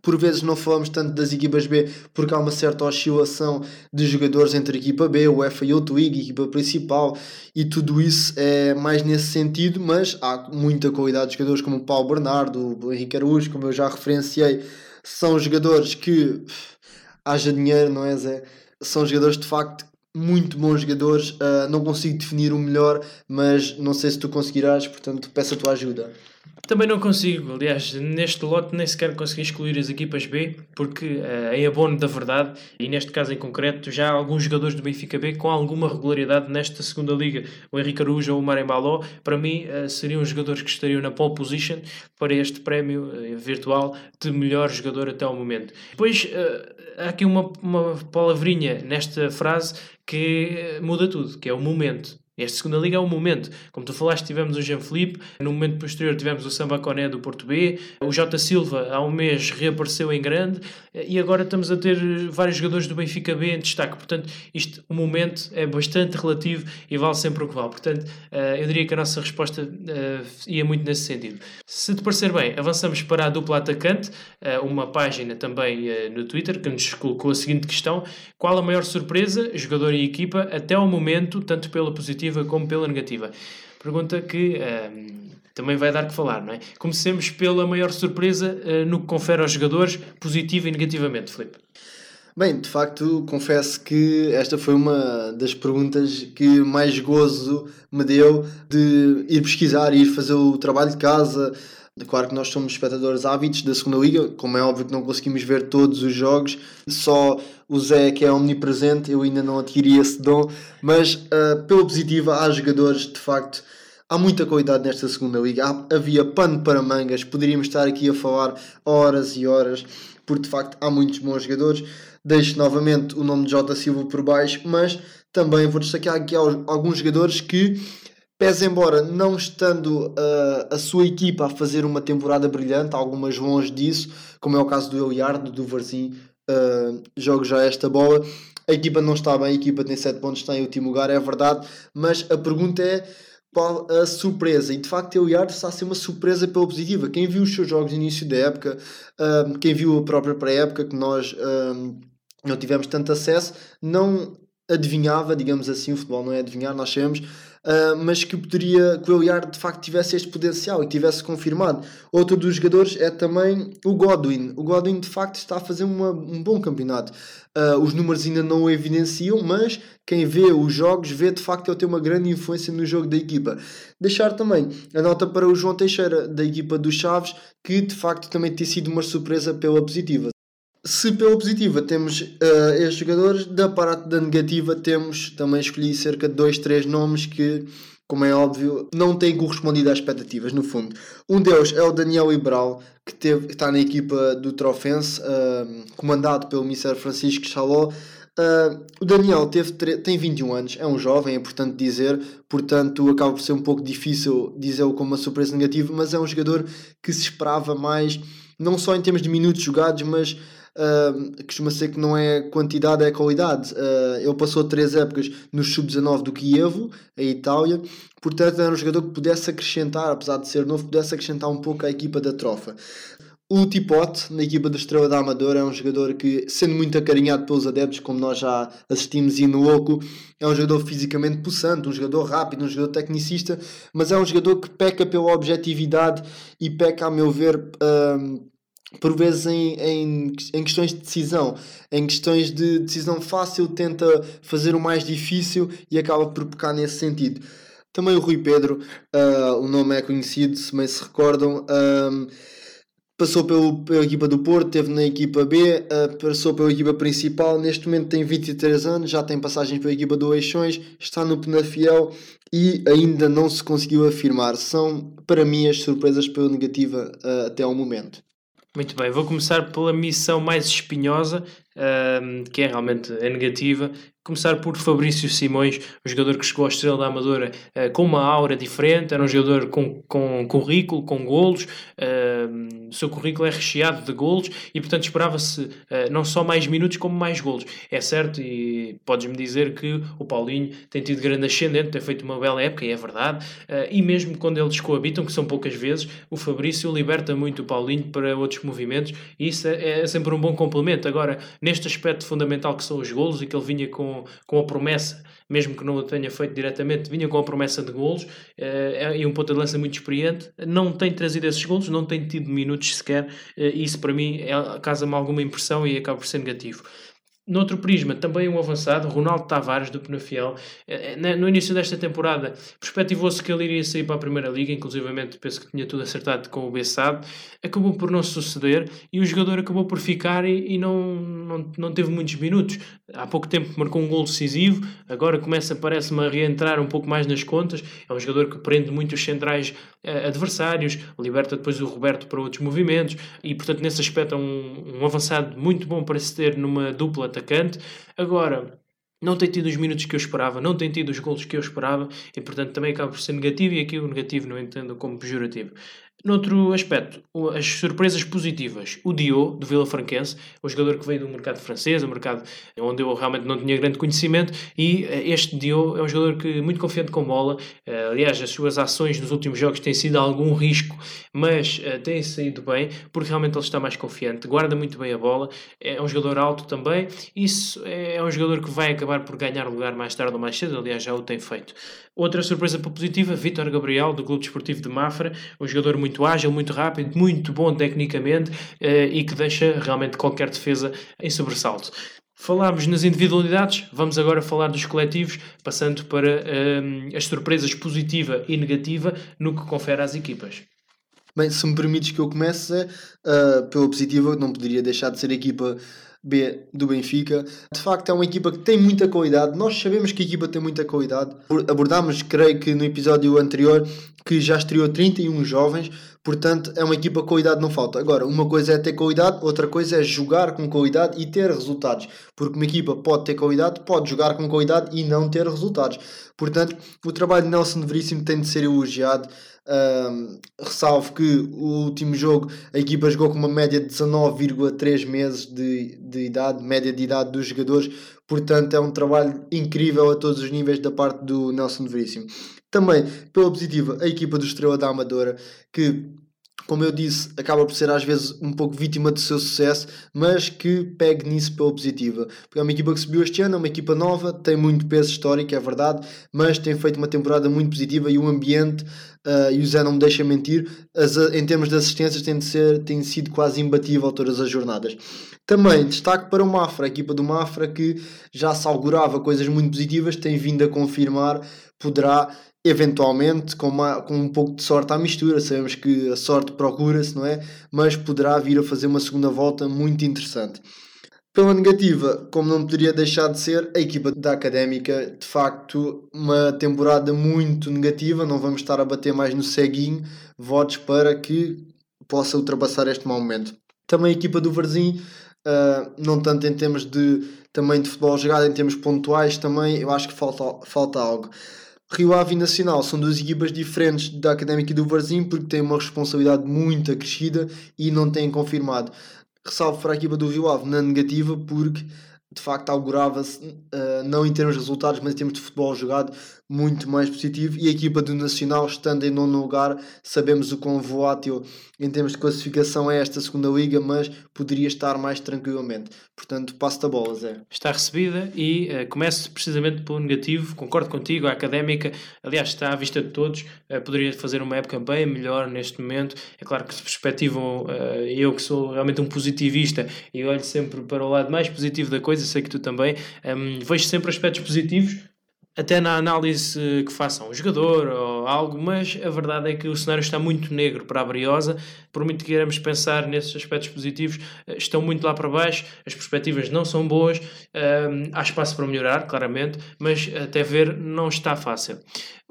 Por vezes não falamos tanto das equipas B porque há uma certa oscilação de jogadores entre a equipa B, o F e o Twig, a equipa principal, e tudo isso é mais nesse sentido, mas há muita qualidade de jogadores como o Paulo Bernardo, o Henrique Araújo, como eu já referenciei, são jogadores que haja dinheiro, não é, Zé? São jogadores de facto muito bons jogadores. Uh, não consigo definir o melhor, mas não sei se tu conseguirás, portanto peço a tua ajuda. Também não consigo, aliás, neste lote nem sequer consegui excluir as equipas B, porque uh, em abono da verdade, e neste caso em concreto, já há alguns jogadores do Benfica B com alguma regularidade nesta segunda liga. O Henrique Arujo ou o Marembaló, para mim, uh, seriam jogadores que estariam na pole position para este prémio uh, virtual de melhor jogador até ao momento. Depois, há aqui uma, uma palavrinha nesta frase que muda tudo, que é o momento. Esta segunda liga é o momento. Como tu falaste, tivemos o Jean Felipe, no momento posterior tivemos o Samba Coné do Porto B, o Jota Silva há um mês reapareceu em grande e agora estamos a ter vários jogadores do Benfica B em destaque. Portanto, isto, o momento é bastante relativo e vale sempre o que vale. Portanto, eh, eu diria que a nossa resposta eh, ia muito nesse sentido. Se te parecer bem, avançamos para a dupla atacante, eh, uma página também no Twitter que nos colocou a seguinte questão: qual a maior surpresa, jogador e equipa, até ao momento, tanto pela positiva positiva como pela negativa. Pergunta que também vai dar que falar, não é? Comecemos pela maior surpresa uh, no que confere aos jogadores, positivo e negativamente, Filipe. Bem, de facto, confesso que esta foi uma das perguntas que mais gozo me deu de ir pesquisar, ir fazer o trabalho de casa, Claro que nós somos espectadores ávidos da segunda liga, como é óbvio que não conseguimos ver todos os jogos, só o Zé que é omnipresente, eu ainda não adquiri esse dom, mas uh, pela positiva há jogadores de facto. Há muita qualidade nesta segunda liga, há, havia pano para mangas, poderíamos estar aqui a falar horas e horas, porque de facto há muitos bons jogadores. Deixo novamente o nome de Jota Silva por baixo, mas também vou destacar aqui alguns jogadores que Pese embora não estando uh, a sua equipa a fazer uma temporada brilhante, algumas longe disso, como é o caso do Eliardo, do Varzim, uh, jogo já esta bola. A equipa não está bem, a equipa tem 7 pontos, está em último lugar, é verdade, mas a pergunta é qual a surpresa? E de facto, o Eliardo está a ser uma surpresa pela positiva. Quem viu os seus jogos no início da época, uh, quem viu a própria pré-época, que nós não tivemos tanto acesso, não adivinhava, digamos assim, o futebol não é adivinhar, nós sabemos, uh, mas que poderia que o Eliar de facto tivesse este potencial e tivesse confirmado. Outro dos jogadores é também o Godwin. O Godwin de facto está a fazer uma, um bom campeonato. Uh, os números ainda não o evidenciam, mas quem vê os jogos vê de facto ele tem uma grande influência no jogo da equipa. Deixar também a nota para o João Teixeira, da equipa dos Chaves, que de facto também tem sido uma surpresa pela positiva. Se pela positiva temos uh, estes jogadores, da parte da negativa temos também escolhi cerca de dois, três nomes que, como é óbvio, não têm correspondido às expectativas, no fundo. Um deles é o Daniel Ibral, que, teve, que está na equipa do Trofense, uh, comandado pelo Mr. Francisco Chaló. Uh, o Daniel teve, tem 21 anos, é um jovem, é importante dizer, portanto acaba por ser um pouco difícil dizê-lo como uma surpresa negativa, mas é um jogador que se esperava mais, não só em termos de minutos jogados, mas uh, costuma ser que não é quantidade, é qualidade. Uh, ele passou três épocas no sub-19 do Kievo, a Itália, portanto era um jogador que pudesse acrescentar, apesar de ser novo, pudesse acrescentar um pouco à equipa da Trofa. O Tipote, na equipa da Estrela da Amadora, é um jogador que, sendo muito acarinhado pelos adeptos, como nós já assistimos e no Oco, é um jogador fisicamente possante, um jogador rápido, um jogador tecnicista, mas é um jogador que peca pela objetividade e peca, a meu ver, uh, por vezes em, em, em questões de decisão, em questões de decisão fácil, tenta fazer o mais difícil e acaba por pecar nesse sentido. Também o Rui Pedro, uh, o nome é conhecido, se bem se recordam, um, passou pelo, pela equipa do Porto, teve na equipa B, uh, passou pela equipa principal, neste momento tem 23 anos, já tem passagens pela equipa do Eixões, está no Penafiel e ainda não se conseguiu afirmar. São, para mim, as surpresas pela negativa uh, até ao momento. Muito bem, vou começar pela missão mais espinhosa, uh, que é realmente a negativa, Começar por Fabrício Simões, um jogador que chegou à Estrela da Amadora uh, com uma aura diferente, era um jogador com, com currículo, com golos, uh, o seu currículo é recheado de golos e, portanto, esperava-se uh, não só mais minutos como mais golos. É certo, e podes-me dizer que o Paulinho tem tido grande ascendente, tem feito uma bela época, e é verdade, e mesmo quando eles coabitam, que são poucas vezes, o Fabrício liberta muito o Paulinho para outros movimentos e isso é, é sempre um bom complemento. Agora, neste aspecto fundamental que são os golos e que ele vinha com com, a promessa, mesmo que não o tenha feito diretamente, vinha com a promessa de golos uh, e um ponto de lança muito experiente. Não tem trazido esses golos, não tem tido minutos sequer. Uh, isso para mim é, causa-me alguma impressão e acaba por ser negativo. Noutro prisma, também um avançado, Ronaldo Tavares, do Penafiel. Eh, eh, no início desta temporada, perspectivou-se que ele iria sair para a Primeira Liga, inclusivamente penso que tinha tudo acertado com o Bessade. Acabou por não suceder e o jogador acabou por ficar e, e não, não, não teve muitos minutos. Há pouco tempo marcou um gol decisivo, agora começa, parece-me, a reentrar um pouco mais nas contas. É um jogador que prende muito os centrais eh, adversários, liberta depois o Roberto para outros movimentos e, portanto, nesse aspecto é um, um avançado muito bom para se ter numa dupla atacante. Agora, não tem tido os minutos que eu esperava, não tem tido os golos que eu esperava e, portanto, também acaba por ser negativo. E aqui o negativo não entendo como pejorativo. Noutro aspecto, as surpresas positivas. O Dio, do Vila Franquense, o jogador que veio do mercado francês, um mercado onde eu realmente não tinha grande conhecimento, e eh, este Dio é um jogador que muito confiante com bola. Eh, aliás, as suas ações nos últimos jogos têm sido algum risco, mas uh, têm saído bem, porque realmente ele está mais confiante, guarda muito bem a bola, é um jogador alto também. Isso é um jogador que vai acabar por ganhar lugar mais tarde ou mais cedo, aliás, já o tem feito. Outra surpresa positiva, Vítor Gabriel, do Clube Desportivo de Mafra, um jogador muito ágil, muito rápido, muito bom tecnicamente uh, e que deixa realmente qualquer defesa em sobressalto. Falámos nas individualidades, vamos agora falar dos coletivos, passando para uh, as surpresas positiva e negativa no que confere às equipas. Bem, se me permites que eu comece, uh, pela positiva, não poderia deixar de ser a equipa B do Benfica. De facto, é uma equipa que tem muita qualidade. Nós sabemos que a equipa tem muita qualidade. Abordámos, creio que no episódio anterior, que já estreou 31 jovens, portanto, é uma equipa com qualidade não falta. Agora, uma coisa é ter qualidade, outra coisa é jogar com qualidade e ter resultados. Porque uma equipa pode ter qualidade, pode jogar com qualidade e não ter resultados. Portanto, o trabalho de Nelson Veríssimo tem de ser elogiado. Um, ressalvo que o último jogo a equipa jogou com uma média de 19,3 meses de, de idade, média de idade dos jogadores, portanto é um trabalho incrível a todos os níveis da parte do Nelson Veríssimo. Também, pela positiva, a equipa do Estrela da Amadora, que como eu disse, acaba por ser às vezes um pouco vítima do seu sucesso, mas que pegue nisso pela positiva. Porque é uma equipa que subiu este ano, é uma equipa nova, tem muito peso histórico, é verdade, mas tem feito uma temporada muito positiva e o ambiente, uh, e o Zé não me deixa mentir, as, em termos de assistências tem, de ser, tem sido quase imbatível todas as jornadas. Também destaque para o Mafra, a equipa do Mafra que já se augurava coisas muito positivas, tem vindo a confirmar, poderá eventualmente, com, uma, com um pouco de sorte à mistura, sabemos que a sorte procura-se, não é? Mas poderá vir a fazer uma segunda volta muito interessante. Pela negativa, como não poderia deixar de ser, a equipa da Académica, de facto, uma temporada muito negativa, não vamos estar a bater mais no ceguinho, votos para que possa ultrapassar este mau momento. Também a equipa do Varzim, uh, não tanto em termos de também de futebol jogado, em termos pontuais também, eu acho que falta, falta algo. Rio Ave e Nacional são duas equipas diferentes da Académica e do Varzim porque têm uma responsabilidade muito acrescida e não têm confirmado. Ressalvo para a equipa do Rio Ave na negativa porque de facto augurava-se, uh, não em termos de resultados, mas em termos de futebol jogado, muito mais positivo. E a equipa do Nacional, estando em nono lugar, sabemos o quão volátil em termos de classificação é esta segunda liga, mas poderia estar mais tranquilamente. Portanto, passo da bola, Zé. Está recebida e uh, começo precisamente pelo negativo. Concordo contigo, a académica, aliás, está à vista de todos, uh, poderia fazer uma época bem melhor neste momento. É claro que se perspectivam, uh, eu que sou realmente um positivista e olho sempre para o lado mais positivo da coisa, sei que tu também, um, vejo sempre aspectos positivos até na análise que façam o jogador ou algo, mas a verdade é que o cenário está muito negro para a Briosa. Por muito que queiramos pensar nesses aspectos positivos, eh, estão muito lá para baixo, as perspectivas não são boas, um, há espaço para melhorar, claramente, mas até ver não está fácil.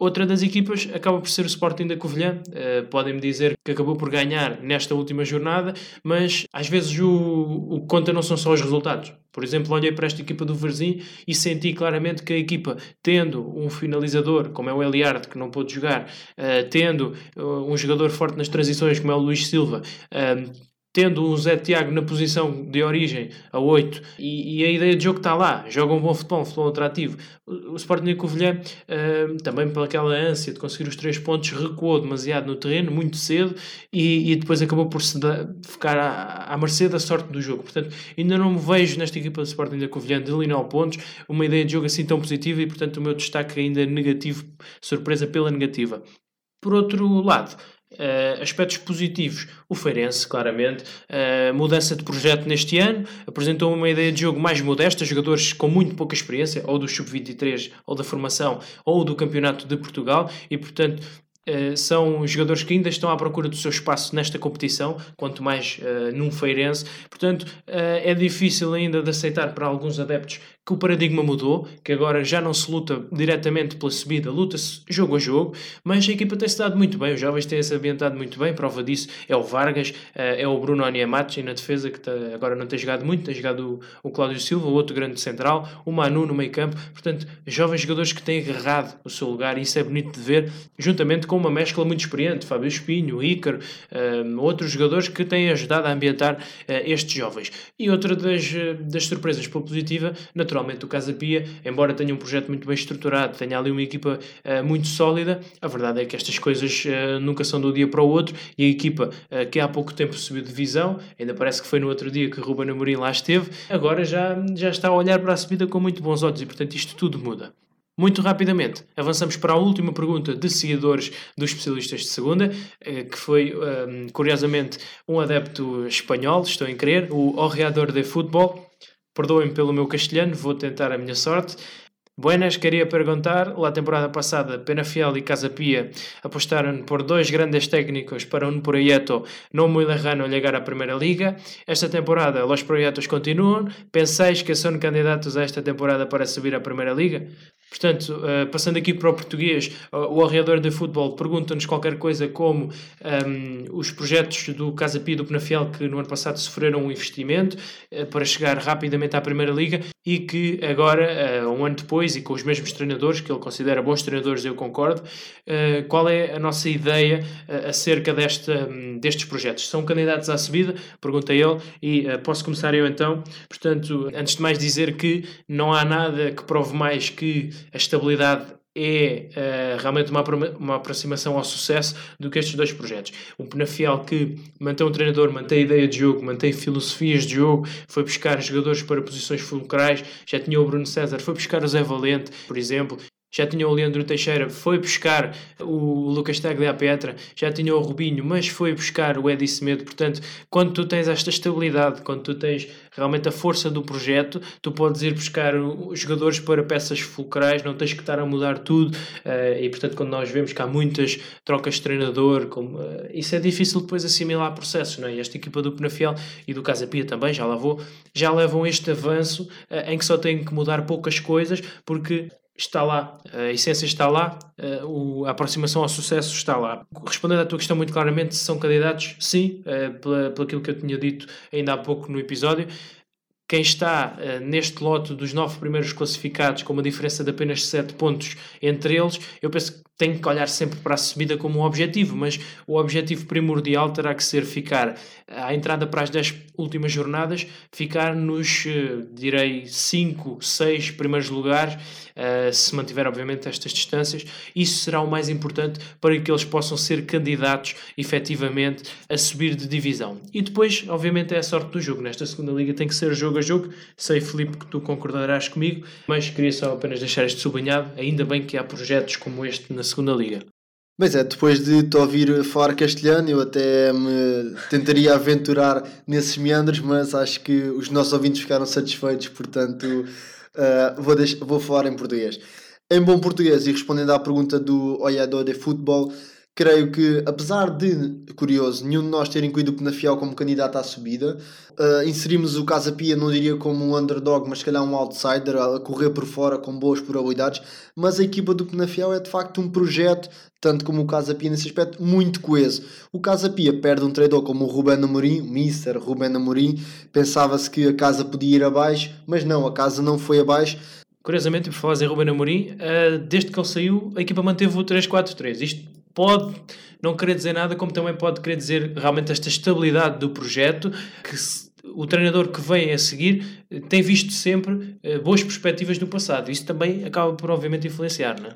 Outra das equipas acaba por ser o Sporting da Covilhã. Uh, Podem-me dizer que acabou por ganhar nesta última jornada, mas às vezes o, o conta não são só os resultados. Por exemplo, olhei para esta equipa do Verzim e senti claramente que a equipa, tendo um finalizador, como é o Eliard, que não pôde jogar, uh, tendo um jogador forte nas transições, como é o Luís Silva, uh, tendo o Zé Tiago na posição de origem a 8 e, e, a ideia de jogo está lá, joga um bom futebol, um futebol atrativo. O, o Sporting de Covilhã, também pelaquela ânsia de conseguir os três pontos, recuou demasiado no terreno, muito cedo, e, e depois acabou por da, ficar à, à mercê da sorte do jogo. Portanto, ainda não me vejo nesta equipa do Sporting de Covilhã de 9 pontos, uma ideia de jogo assim tão positiva, e portanto o meu destaque ainda é negativo, surpresa pela negativa. Por outro lado, Uh, aspectos positivos, o Feirense, claramente, uh, mudança de projeto neste ano, apresentou uma ideia de jogo mais modesta, jogadores com muito pouca experiência, ou do Sub-23, ou da formação, ou do Campeonato de Portugal, e portanto Uh, são jogadores que ainda estão à procura do seu espaço nesta competição, quanto mais uh, num feirense. Portanto, uh, é difícil ainda de aceitar para alguns adeptos que o paradigma mudou, que agora já não se luta diretamente pela subida, luta-se jogo a jogo, mas a equipa tem-se dado muito bem, os jovens têm-se ambientado muito bem, prova disso é o Vargas, é o Bruno Oniamachi na defesa, que tá, agora não tem jogado muito, tem jogado o, Cláudio Silva, o outro grande central, o Manu no meio campo, portanto, jovens jogadores que têm agarrado o seu lugar e isso é bonito de ver, juntamente com uma mescla muito experiente, Fábio Espinho, Ícaro, um, outros jogadores que têm ajudado a ambientar uh, estes jovens. E outra das, das surpresas pela positiva, naturalmente o Casa Pia, embora tenha um projeto muito bem estruturado, tenha ali uma equipa uh, muito sólida, a verdade é que estas coisas uh, nunca são um dia para o outro e a equipa que há pouco tempo subiu de divisão, ainda parece que foi no outro dia que Ruben Amorim lá esteve, agora já, já está a olhar para a subida com muito bons olhos e portanto isto tudo muda. Muito rapidamente, avançamos para a última pergunta de seguidores dos especialistas de segunda, que foi, curiosamente, um adepto espanhol, estou em crer, o Orreador de Futebol. Perdoem pelo meu castelhano, vou tentar a minha sorte. Buenas, quería preguntar, la temporada pasada Penafiel y Casapía apostaron por dos grandes técnicos para un proyecto no muy lejano llegar a Primera Liga. Esta temporada los proyectos continúan. ¿Pensáis que son candidatos a esta temporada para subir a Primera Liga? Portanto, uh, passando aqui para o português, uh, o arreador de futebol pergunta-nos qualquer coisa como um, ehm, os projetos do Casa Pia do Penafiel que no ano passado sofreram um investimento uh, para chegar rapidamente à Primeira Liga e que agora, um ano depois, e com os mesmos treinadores, que ele considera bons treinadores, eu concordo, qual é a nossa ideia acerca desta, um, destes projetos? São candidatos à subida? Pergunta ele e posso começar eu então. Portanto, antes de mais dizer que não há nada que prove mais que a estabilidade é uh, realmente uma, uma aproximação ao sucesso do que estes dois projetos. O Penafiel que mantém um treinador, mantém ideia de jogo, mantém filosofias de jogo, foi buscar jogadores para posições fulcrais, já tinha o Bruno César, foi buscar o Zé Valente, por exemplo, já tinha o Leandro Teixeira, foi buscar o Lucas Taglia Petra, já tinha o Rubinho, mas foi buscar o Edi Semedo. Portanto, quando tu tens esta estabilidade, quando tu tens realmente a força do projeto, tu podes ir buscar jogadores para peças fulcrais, não tens que estar a mudar tudo. Uh, e portanto, quando nós vemos que há muitas trocas de treinador, como, uh, isso é difícil depois assimilar processos. Não é? Esta equipa do Penafiel e do Casa Pia também, já lá vou, já levam este avanço uh, em que só têm que mudar poucas coisas, porque está lá, a essência está lá, a aproximação ao sucesso está lá. Respondendo à tua questão muito claramente, são candidatos, sim, eh, pelo aquilo que eu tinha dito ainda há pouco no episódio. Quem está uh, neste lote dos nove primeiros classificados, com uma diferença de apenas sete pontos entre eles, eu penso que tem que olhar sempre para a subida como um objetivo, mas o objetivo primordial terá que ser ficar à entrada para as 10 últimas jornadas, ficar nos, uh, direi, 5, 6 primeiros lugares, se mantiver, obviamente, estas distâncias. Isso será o mais importante para que eles possam ser candidatos, efetivamente, a subir de divisão. E depois, obviamente, é a sorte do jogo. Nesta segunda liga tem que ser jogo jogo. Sei, Filipe, que tu concordarás comigo, mas queria só apenas deixar este sublinhado. Ainda bem que há projetos como este na segunda liga. Mas é, depois de te ouvir falar castelhano, eu até me tentaria aventurar nesses meandros, mas acho que os nossos ouvintes ficaram satisfeitos, portanto uh, vou, vou falar em português. Em bom português, e respondendo à pergunta do Olhador de Futebol, creio que, apesar de, curioso, nenhum de nós ter incluído o Penafiel como candidato à subida, uh, inserimos o Casa Pia, não diria como um underdog, mas se calhar um outsider, a correr por fora com boas probabilidades, mas a equipa do Penafiel é de facto um projeto, tanto como o Casa Pia nesse aspecto, muito coeso. O Casa Pia perde um treinador como o Ruben Amorim, o Mister Ruben Amorim, pensava-se que a casa podia ir abaixo, mas não, a casa não foi abaixo, Curiosamente, por falar em Ruben Amorim, uh, desde que ele saiu, a equipa manteve o 3-4-3. Isto pode não querer dizer nada, como também pode querer dizer realmente esta estabilidade do projeto, que se, o treinador que vem a seguir eh, tem visto sempre uh, boas perspectivas do passado. Isso também acaba por, obviamente, influenciar, não é?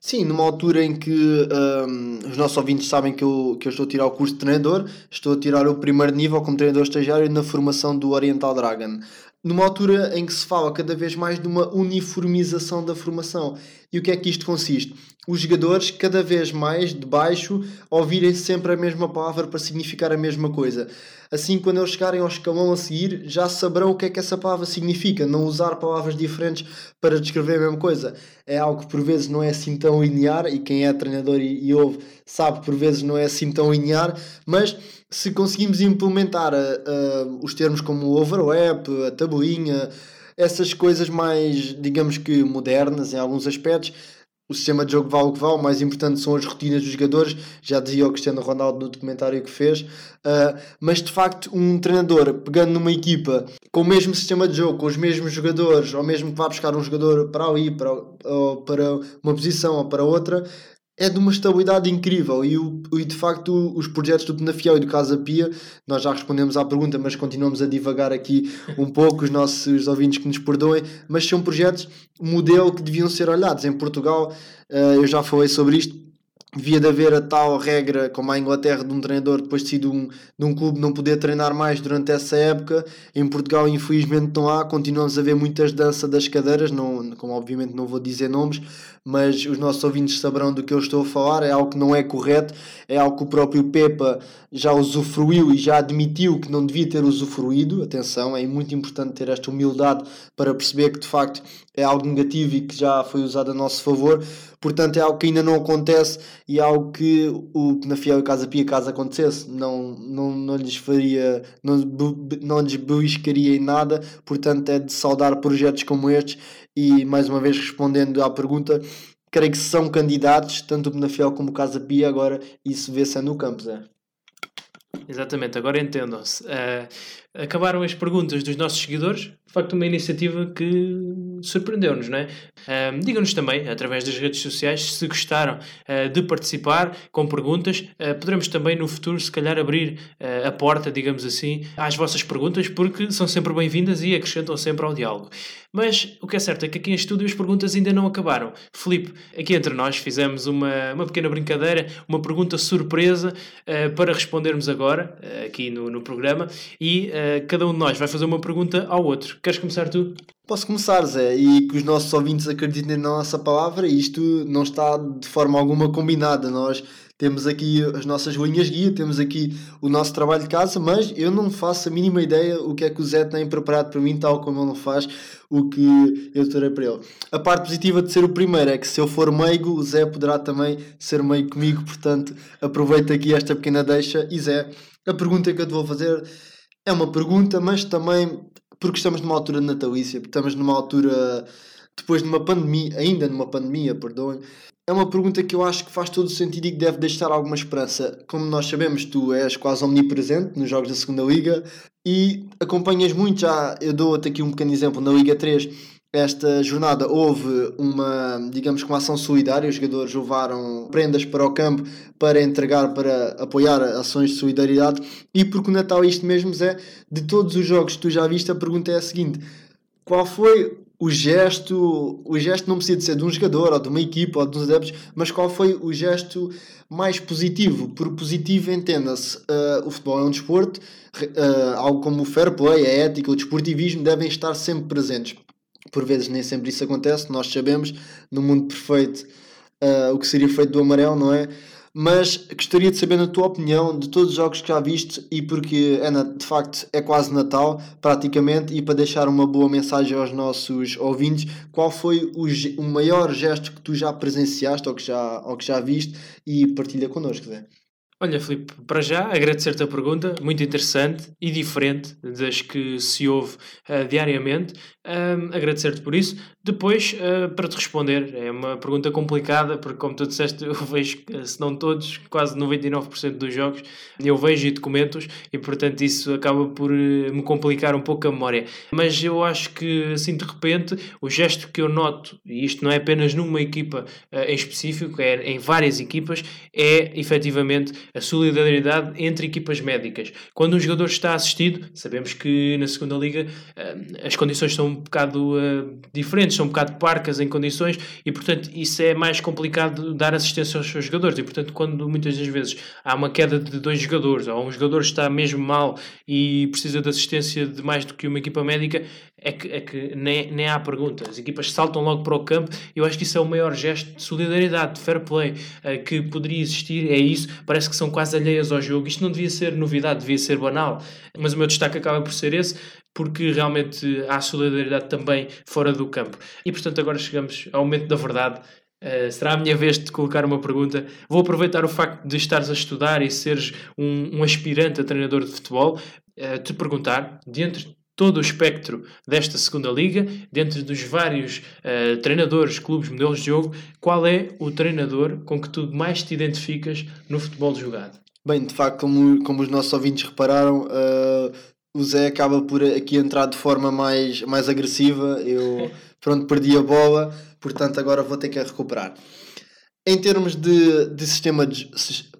Sim, numa altura em que um, os nossos ouvintes sabem que eu, que eu estou a tirar o curso de treinador, estou a tirar o primeiro nível como treinador estagiário na formação do Oriental Dragon numa altura em que se fala cada vez mais de uma uniformização da formação. E o que é que isto consiste? Os jogadores, cada vez mais de baixo, ouvirem sempre a mesma palavra para significar a mesma coisa. Assim, quando eles chegarem ao escalão a seguir, já saberão o que é que essa palavra significa. Não usar palavras diferentes para descrever a mesma coisa. É algo que por vezes não é assim tão linear, e quem é treinador e, e ouve sabe que por vezes não é assim tão linear, mas se conseguimos implementar uh, os termos como o overlap, a tabuinha, essas coisas mais, digamos que modernas em alguns aspectos, o sistema de jogo vale o que vale, o mais importante são as rotinas dos jogadores, já dizia o Cristiano Ronaldo no documentário que fez, uh, mas de facto um treinador pegando numa equipa com o mesmo sistema de jogo, com os mesmos jogadores, ou mesmo que vá buscar um jogador para ali, para, para uma posição ou para outra, é de uma estabilidade incrível e, o, e de facto os projetos do Penafiel e do Casa Pia, nós já respondemos à pergunta, mas continuamos a divagar aqui um pouco, os nossos ouvintes que nos perdoem, mas são projetos modelo que deviam ser olhados. Em Portugal, eh, eu já falei sobre isto, devia de haver a tal regra, como a Inglaterra, de um treinador depois de, sido um, de um clube não poder treinar mais durante essa época. Em Portugal, infelizmente, não há. Continuamos a ver muitas danças das cadeiras, não, como obviamente não vou dizer nomes, mas os nossos ouvintes saberão do que eu estou a falar. É algo que não é correto, é algo que o próprio Pepa já usufruiu e já admitiu que não devia ter usufruído. Atenção, é muito importante ter esta humildade para perceber que de facto é algo negativo e que já foi usado a nosso favor. Portanto, é algo que ainda não acontece e é algo que o Penafiel e Casa Pia, caso acontecesse, não, não, não lhes faria, não, não lhes beliscaria em nada. Portanto, é de saudar projetos como estes. E mais uma vez, respondendo à pergunta, creio que são candidatos, tanto o Penafiel como o Casa Pia. Agora, isso vê-se no campo, Zé. Exatamente, agora entendam-se. Uh, acabaram as perguntas dos nossos seguidores. De facto, uma iniciativa que surpreendeu-nos, não é? Uh, Digam-nos também, através das redes sociais, se gostaram uh, de participar com perguntas. Uh, poderemos também, no futuro, se calhar, abrir a porta, digamos assim, às vossas perguntas, porque são sempre bem-vindas e acrescentam sempre ao diálogo. Mas o que é certo é que aqui em estúdio as perguntas ainda não acabaram. Filipe, aqui entre nós fizemos uma, uma pequena brincadeira, uma pergunta surpresa para respondermos agora, aqui no, no programa, e cada um de nós vai fazer uma pergunta ao outro. Queres começar tu? Posso começar, Zé, e que os nossos ouvintes acreditem na nossa palavra, isto não está de forma alguma combinada. Nós temos aqui as nossas linhas guia, temos aqui o nosso trabalho de casa, mas eu não faço a mínima ideia o que é que o Zé tem preparado para mim, tal como ele não faz o que eu terei para ele. A parte positiva de ser o primeiro é que se eu for meigo, o Zé poderá também ser meigo comigo, portanto aproveito aqui esta pequena deixa. E Zé, a pergunta que eu te vou fazer é uma pergunta, mas também porque estamos numa altura natalícia, estamos numa altura depois de uma pandemia, ainda numa pandemia, perdoem. É uma pergunta que eu acho que faz todo o sentido e que deve deixar alguma esperança. Como nós sabemos, tu és quase omnipresente nos jogos da segunda Liga e acompanhas muito já. Eu dou-te aqui um pequeno exemplo na Liga 3 esta jornada houve uma, digamos que uma ação solidária, os jogadores levaram prendas para o campo para entregar, para apoiar ações de solidariedade. E porque o Natal isto mesmo é, de todos os jogos que tu já viste, a pergunta é a seguinte, qual foi o gesto, o gesto não precisa de ser de um jogador ou de uma equipa ou de uns adeptos, mas qual foi o gesto mais positivo? Por positivo entenda-se, uh, o futebol é um desporto, uh, algo como o fair play, a ética, o desportivismo devem estar sempre presentes por vezes nem sempre isso acontece, nós sabemos, no mundo perfeito uh, o que seria feito do amarelo, não é? mas gostaria de saber, na tua opinião, de todos os jogos que já viste e porque é, de facto é quase Natal, praticamente, e para deixar uma boa mensagem aos nossos ouvintes, qual foi o, o maior gesto que tu já presenciaste ou que já, ou que já viste e partilha connosco, Zé? Olha, Filipe, para já agradecer-te a pergunta, muito interessante e diferente das que se ouve uh, diariamente. Um, agradecer-te por isso. Depois, uh, para te responder, é uma pergunta complicada, porque, como tu disseste, eu vejo, se não todos, quase 99% dos jogos, eu vejo e documento e, portanto, isso acaba por uh, me complicar um pouco a memória. Mas eu acho que, assim, de repente, o gesto que eu noto, e isto não é apenas numa equipa uh, em específico, é em várias equipas, é efetivamente a solidariedade entre equipas médicas. Quando um jogador está assistido, sabemos que na segunda liga as condições são bocado uh, diferentes, são um bocado parcas em condições e, portanto, isso é mais complicado dar assistência aos seus jogadores. E, portanto, quando muitas das vezes há uma queda de dois jogadores ou um jogador está mesmo mal e precisa de assistência de mais do que uma equipa médica, é que, é que nem, nem há pergunta. As equipas saltam logo para o campo. Eu acho que isso é o maior gesto de solidariedade, de fair play uh, que poderia existir. É isso. Parece que são quase alheias ao jogo. Isto não devia ser novidade, devia ser banal. Mas o meu destaque acaba por ser esse porque realmente há solidariedade também fora do campo. E portanto, agora chegamos ao momento da verdade. Uh, será a minha vez de colocar uma pergunta. Vou aproveitar o facto de estares a estudar e seres um, um aspirante a treinador de futebol, uh, te perguntar, dentro de todo o espectro desta segunda liga, dentro dos vários uh, treinadores, clubes, modelos de jogo, qual é o treinador com que tu mais te identificas no futebol jogado? Bem, de facto, como, como os nossos ouvintes repararam, uh, o Zé acaba por aqui entrar de forma mais, mais agressiva. Eu pronto, perdi a bola, portanto agora vou ter que a recuperar. Em termos de, de sistema de,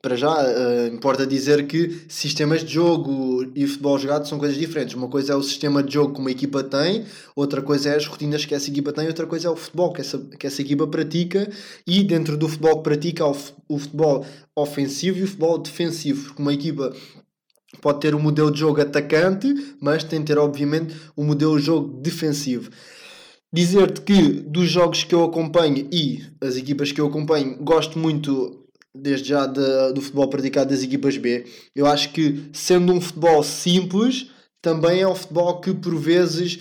para já, uh, importa dizer que sistemas de jogo e futebol jogado são coisas diferentes. Uma coisa é o sistema de jogo que uma equipa tem, outra coisa é as rotinas que essa equipa tem, outra coisa é o futebol que essa, que essa equipa pratica. E dentro do futebol que pratica, o, o futebol ofensivo e o futebol defensivo. Porque uma equipa pode ter um modelo de jogo atacante, mas tem de ter, obviamente, um modelo de jogo defensivo. Dizer-te que dos jogos que eu acompanho e as equipas que eu acompanho, gosto muito, desde já, de, do futebol praticado das equipas B. Eu acho que, sendo um futebol simples, também é um futebol que, por vezes,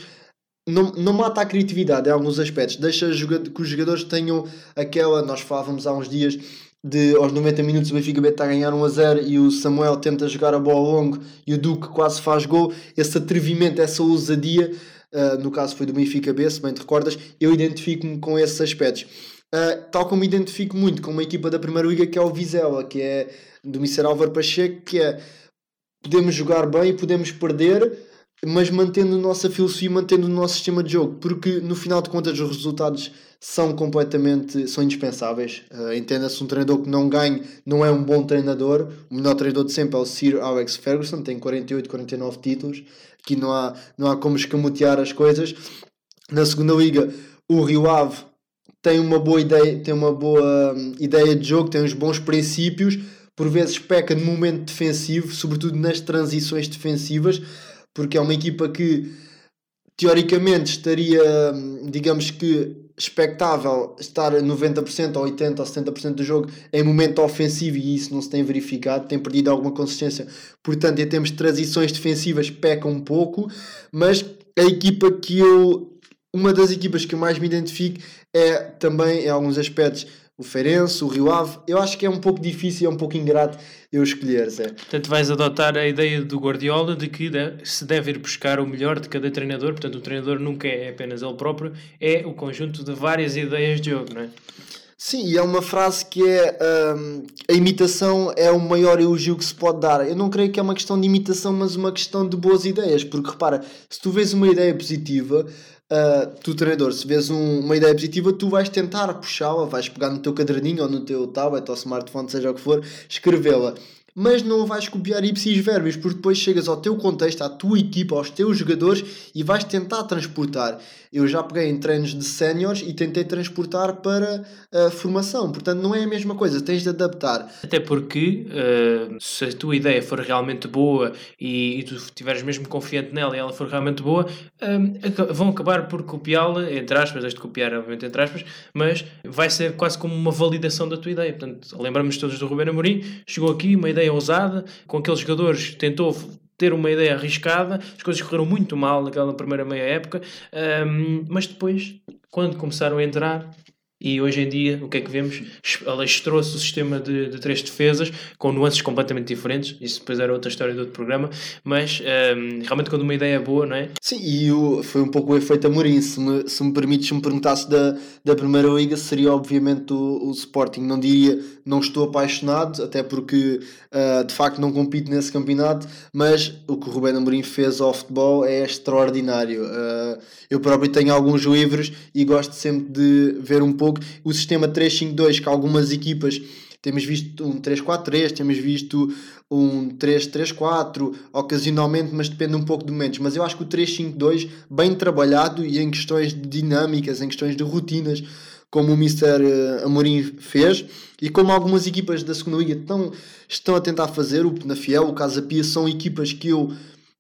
não, não mata a criatividade em alguns aspectos. Deixa que os jogadores tenham aquela. Nós falávamos há uns dias de aos 90 minutos o Benfica B está a ganhar 1 a 0 e o Samuel tenta jogar a bola longo e o Duque quase faz gol, esse atrevimento, essa ousadia, uh, no caso foi do Benfica B, se bem te recordas, eu identifico-me com esses aspectos. Uh, tal como me identifico muito com uma equipa da Primeira Liga que é o Vizela, que é do Mister Álvaro Pacheco, que é podemos jogar bem e podemos perder, mas mantendo a nossa filosofia, mantendo o nosso sistema de jogo, porque no final de contas os resultados são completamente são indispensáveis. Uh, Entenda-se um treinador que não ganhe não é um bom treinador. O melhor treinador de sempre é o Sir Alex Ferguson, tem 48, 49 títulos. Aqui não há, não há como escamotear as coisas. Na segunda liga, o Rio Ave tem uma boa ideia, tem uma boa hum, ideia de jogo, tem uns bons princípios, por vezes peca no momento defensivo, sobretudo nas transições defensivas, porque é uma equipa que teoricamente estaria, digamos que expectável estar 90% ou 80% ou 70% do jogo em momento ofensivo e isso não se tem verificado, tem perdido alguma consistência. Portanto, em termos de transições defensivas, peca um pouco, mas a equipa que eu. Uma das equipas que eu mais me identifico é também, em alguns aspectos, o Feirense, o Rio Ave. Eu acho que é um pouco difícil, é um pouco ingrato eu escolher, Zé. Portanto, vais adotar a ideia do Guardiola de que se deve ir buscar o melhor de cada treinador. Portanto, o treinador nunca é apenas ele próprio, é o conjunto de várias ideias de jogo, não é? Sim, e é uma frase que é um, a imitação é o maior elogio que se pode dar. Eu não creio que é uma questão de imitação, mas uma questão de boas ideias, porque repara, se tu vês uma ideia positiva, uh, tu treinador, se vês um, uma ideia positiva, tu vais tentar puxá-la, vais pegar no teu caderninho ou no teu tablet ou smartphone, seja o que for, escrevê-la. Mas não vais copiar ipsis verbis, porque depois chegas ao teu contexto, à tua equipa, aos teus jogadores e vais tentar transportar. Eu já peguei em treinos de séniores e tentei transportar para a formação. Portanto, não é a mesma coisa, tens de adaptar. Até porque, uh, se a tua ideia for realmente boa e, e tu estiveres mesmo confiante nela e ela for realmente boa, uh, vão acabar por copiá-la, entre aspas, este copiar, obviamente, entre aspas, mas vai ser quase como uma validação da tua ideia. Portanto, lembramos todos do Ruben Amorim, chegou aqui, uma ideia ousada, com aqueles jogadores, tentou ter uma ideia arriscada, as coisas correram muito mal naquela primeira meia época, um, mas depois, quando começaram a entrar, e hoje em dia, o que é que vemos? Alastrou-se o sistema de, de, três defesas, com nuances completamente diferentes. Isso depois era outra história de outro programa. Mas um, realmente, quando uma ideia é boa, não é? Sim, e o, foi um pouco o efeito Amorim. Se me, se me permites, se me perguntasse da, da Primeira Liga, seria obviamente o, o Sporting. Não diria não estou apaixonado, até porque uh, de facto não compito nesse campeonato, mas o que o Rubén Amorim fez ao futebol é extraordinário. Uh, eu próprio tenho alguns livros e gosto sempre de ver um pouco o sistema 3-5-2 que algumas equipas temos visto um 3-4-3, temos visto um 3-3-4 ocasionalmente, mas depende um pouco de momentos. Mas eu acho que o 3-5-2, bem trabalhado e em questões de dinâmicas, em questões de rotinas, como o Mr. Eh, Amorim fez e como algumas equipas da segunda liga estão, estão a tentar fazer, o Penafiel, o Casa Pia, são equipas que eu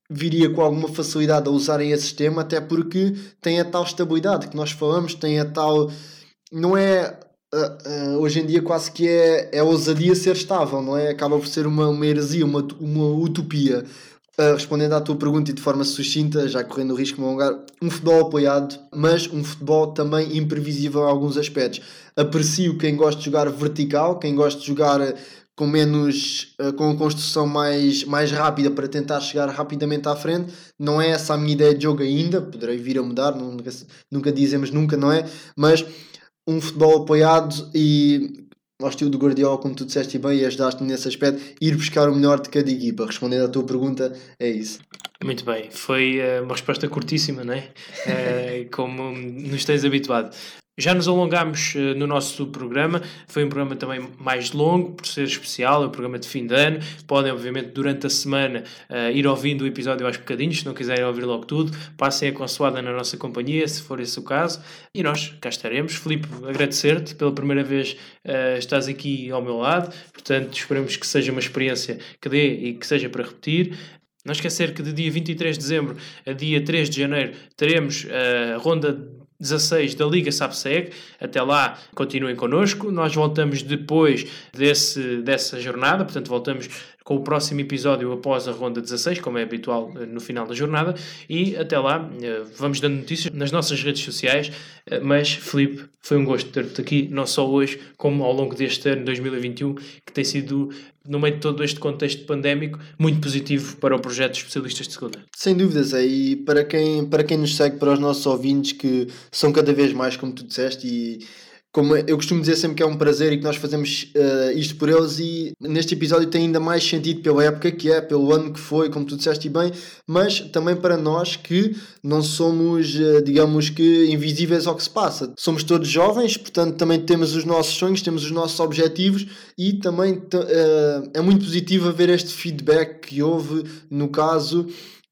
viria com alguma facilidade a usarem esse sistema, até porque tem a tal estabilidade que nós falamos, tem a tal. Não é. Uh, uh, hoje em dia quase que é, é ousadia ser estável, não é? Acaba por ser uma, uma heresia, uma, uma utopia. Uh, respondendo à tua pergunta e de forma sucinta, já correndo o risco de me alongar, um futebol apoiado, mas um futebol também imprevisível em alguns aspectos. Aprecio quem gosta de jogar vertical, quem gosta de jogar eh, com menos uh, com construção mais, mais rápida para tentar chegar rapidamente à frente. Não é essa a minha ideia de jogo ainda, poderei vir a mudar, nunca, nunca dizemos nunca, não é? Mas um futebol apoiado e ao estilo do Guardiola, como tu disseste bem, e ajudaste-me nesse aspecto, ir buscar o melhor de cada equipa. Respondendo à tua pergunta, é isso. Muito bem, foi uh, uma resposta curtíssima, não é? Uh, como nos tens habituado. Já nos alongámos uh, no nosso programa, foi um programa também mais longo, por ser especial, é um programa de fim de ano. Podem, obviamente, durante a semana uh, ir ouvindo o episódio aos bocadinhos, se não quiserem ouvir logo tudo, passem a consoada na nossa companhia, se for esse o caso, e nós cá estaremos. Filipe, agradecer-te pela primeira vez uh, estás aqui ao meu lado, portanto, esperamos que seja uma experiência que dê e que seja para repetir. Não esquecer que de dia 23 de dezembro a dia 3 de janeiro teremos a ronda 16 da Liga SAPSEG. Até lá, continuem connosco. Nós voltamos depois desse, dessa jornada, portanto, voltamos com o próximo episódio após a ronda 16, como é habitual eh, no final da jornada. E até lá, eh, vamos dando notícias nas nossas redes sociais. Eh, mas, Felipe, foi um gosto ter-te aqui, não só hoje, como ao longo deste ano 2021, que tem sido no meio de todo este contexto pandémico, muito positivo para o projeto de especialistas de segunda. Sem dúvidas, é. e para quem, para quem nos segue, para os nossos ouvintes, que são cada vez mais, como tu disseste, e como eu costumo dizer sempre que é um prazer e que nós fazemos uh, isto por eles e neste episódio tem ainda mais sentido pela época que é, pelo ano que foi, como tu disseste bem, mas também para nós que não somos, uh, digamos que, invisíveis ao que se passa. Somos todos jovens, portanto também temos os nossos sonhos, temos os nossos objetivos e também uh, é muito positivo ver este feedback que houve no caso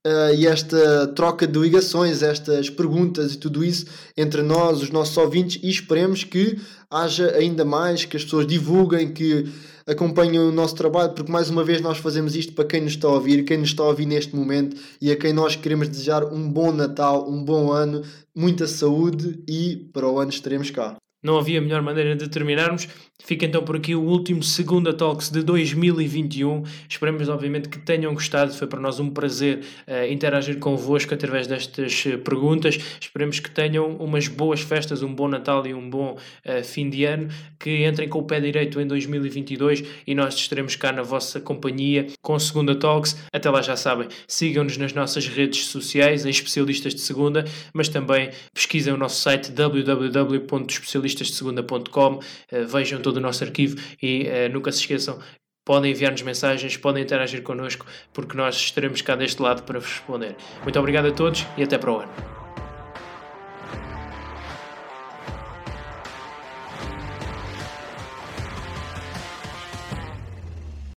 uh, e esta troca de ligações, estas perguntas e tudo isso entre nós, os nossos ouvintes, e esperemos que haja ainda mais, que as pessoas divulguem, que acompanhem o nosso trabalho, porque mais uma vez nós fazemos isto para quem nos está a ouvir, quem nos está a ouvir neste momento e a quem nós queremos desejar um bom Natal, um bom ano, muita saúde e para o ano estaremos cá não havia melhor maneira de terminarmos. Fica então por aqui o último Segunda Talks de 2021. Esperamos, obviamente, que tenham gostado. Foi para nós um prazer uh, interagir convosco através destas uh, perguntas. Esperemos que tenham umas boas festas, um bom Natal e um bom uh, fim de ano. Que entrem com o pé direito em 2022 e nós estaremos cá na vossa companhia com Segunda Talks. Até lá já sabem, sigam-nos nas nossas redes sociais, em Especialistas de Segunda, mas também pesquisem o nosso site www.especialistas jornalistasdesegunda.com, eh, vejam todo o nosso arquivo e eh, nunca se esqueçam podem enviar-nos mensagens, podem interagir connosco, porque nós estaremos cá deste lado para vos responder. Muito obrigado a todos e até para o ano.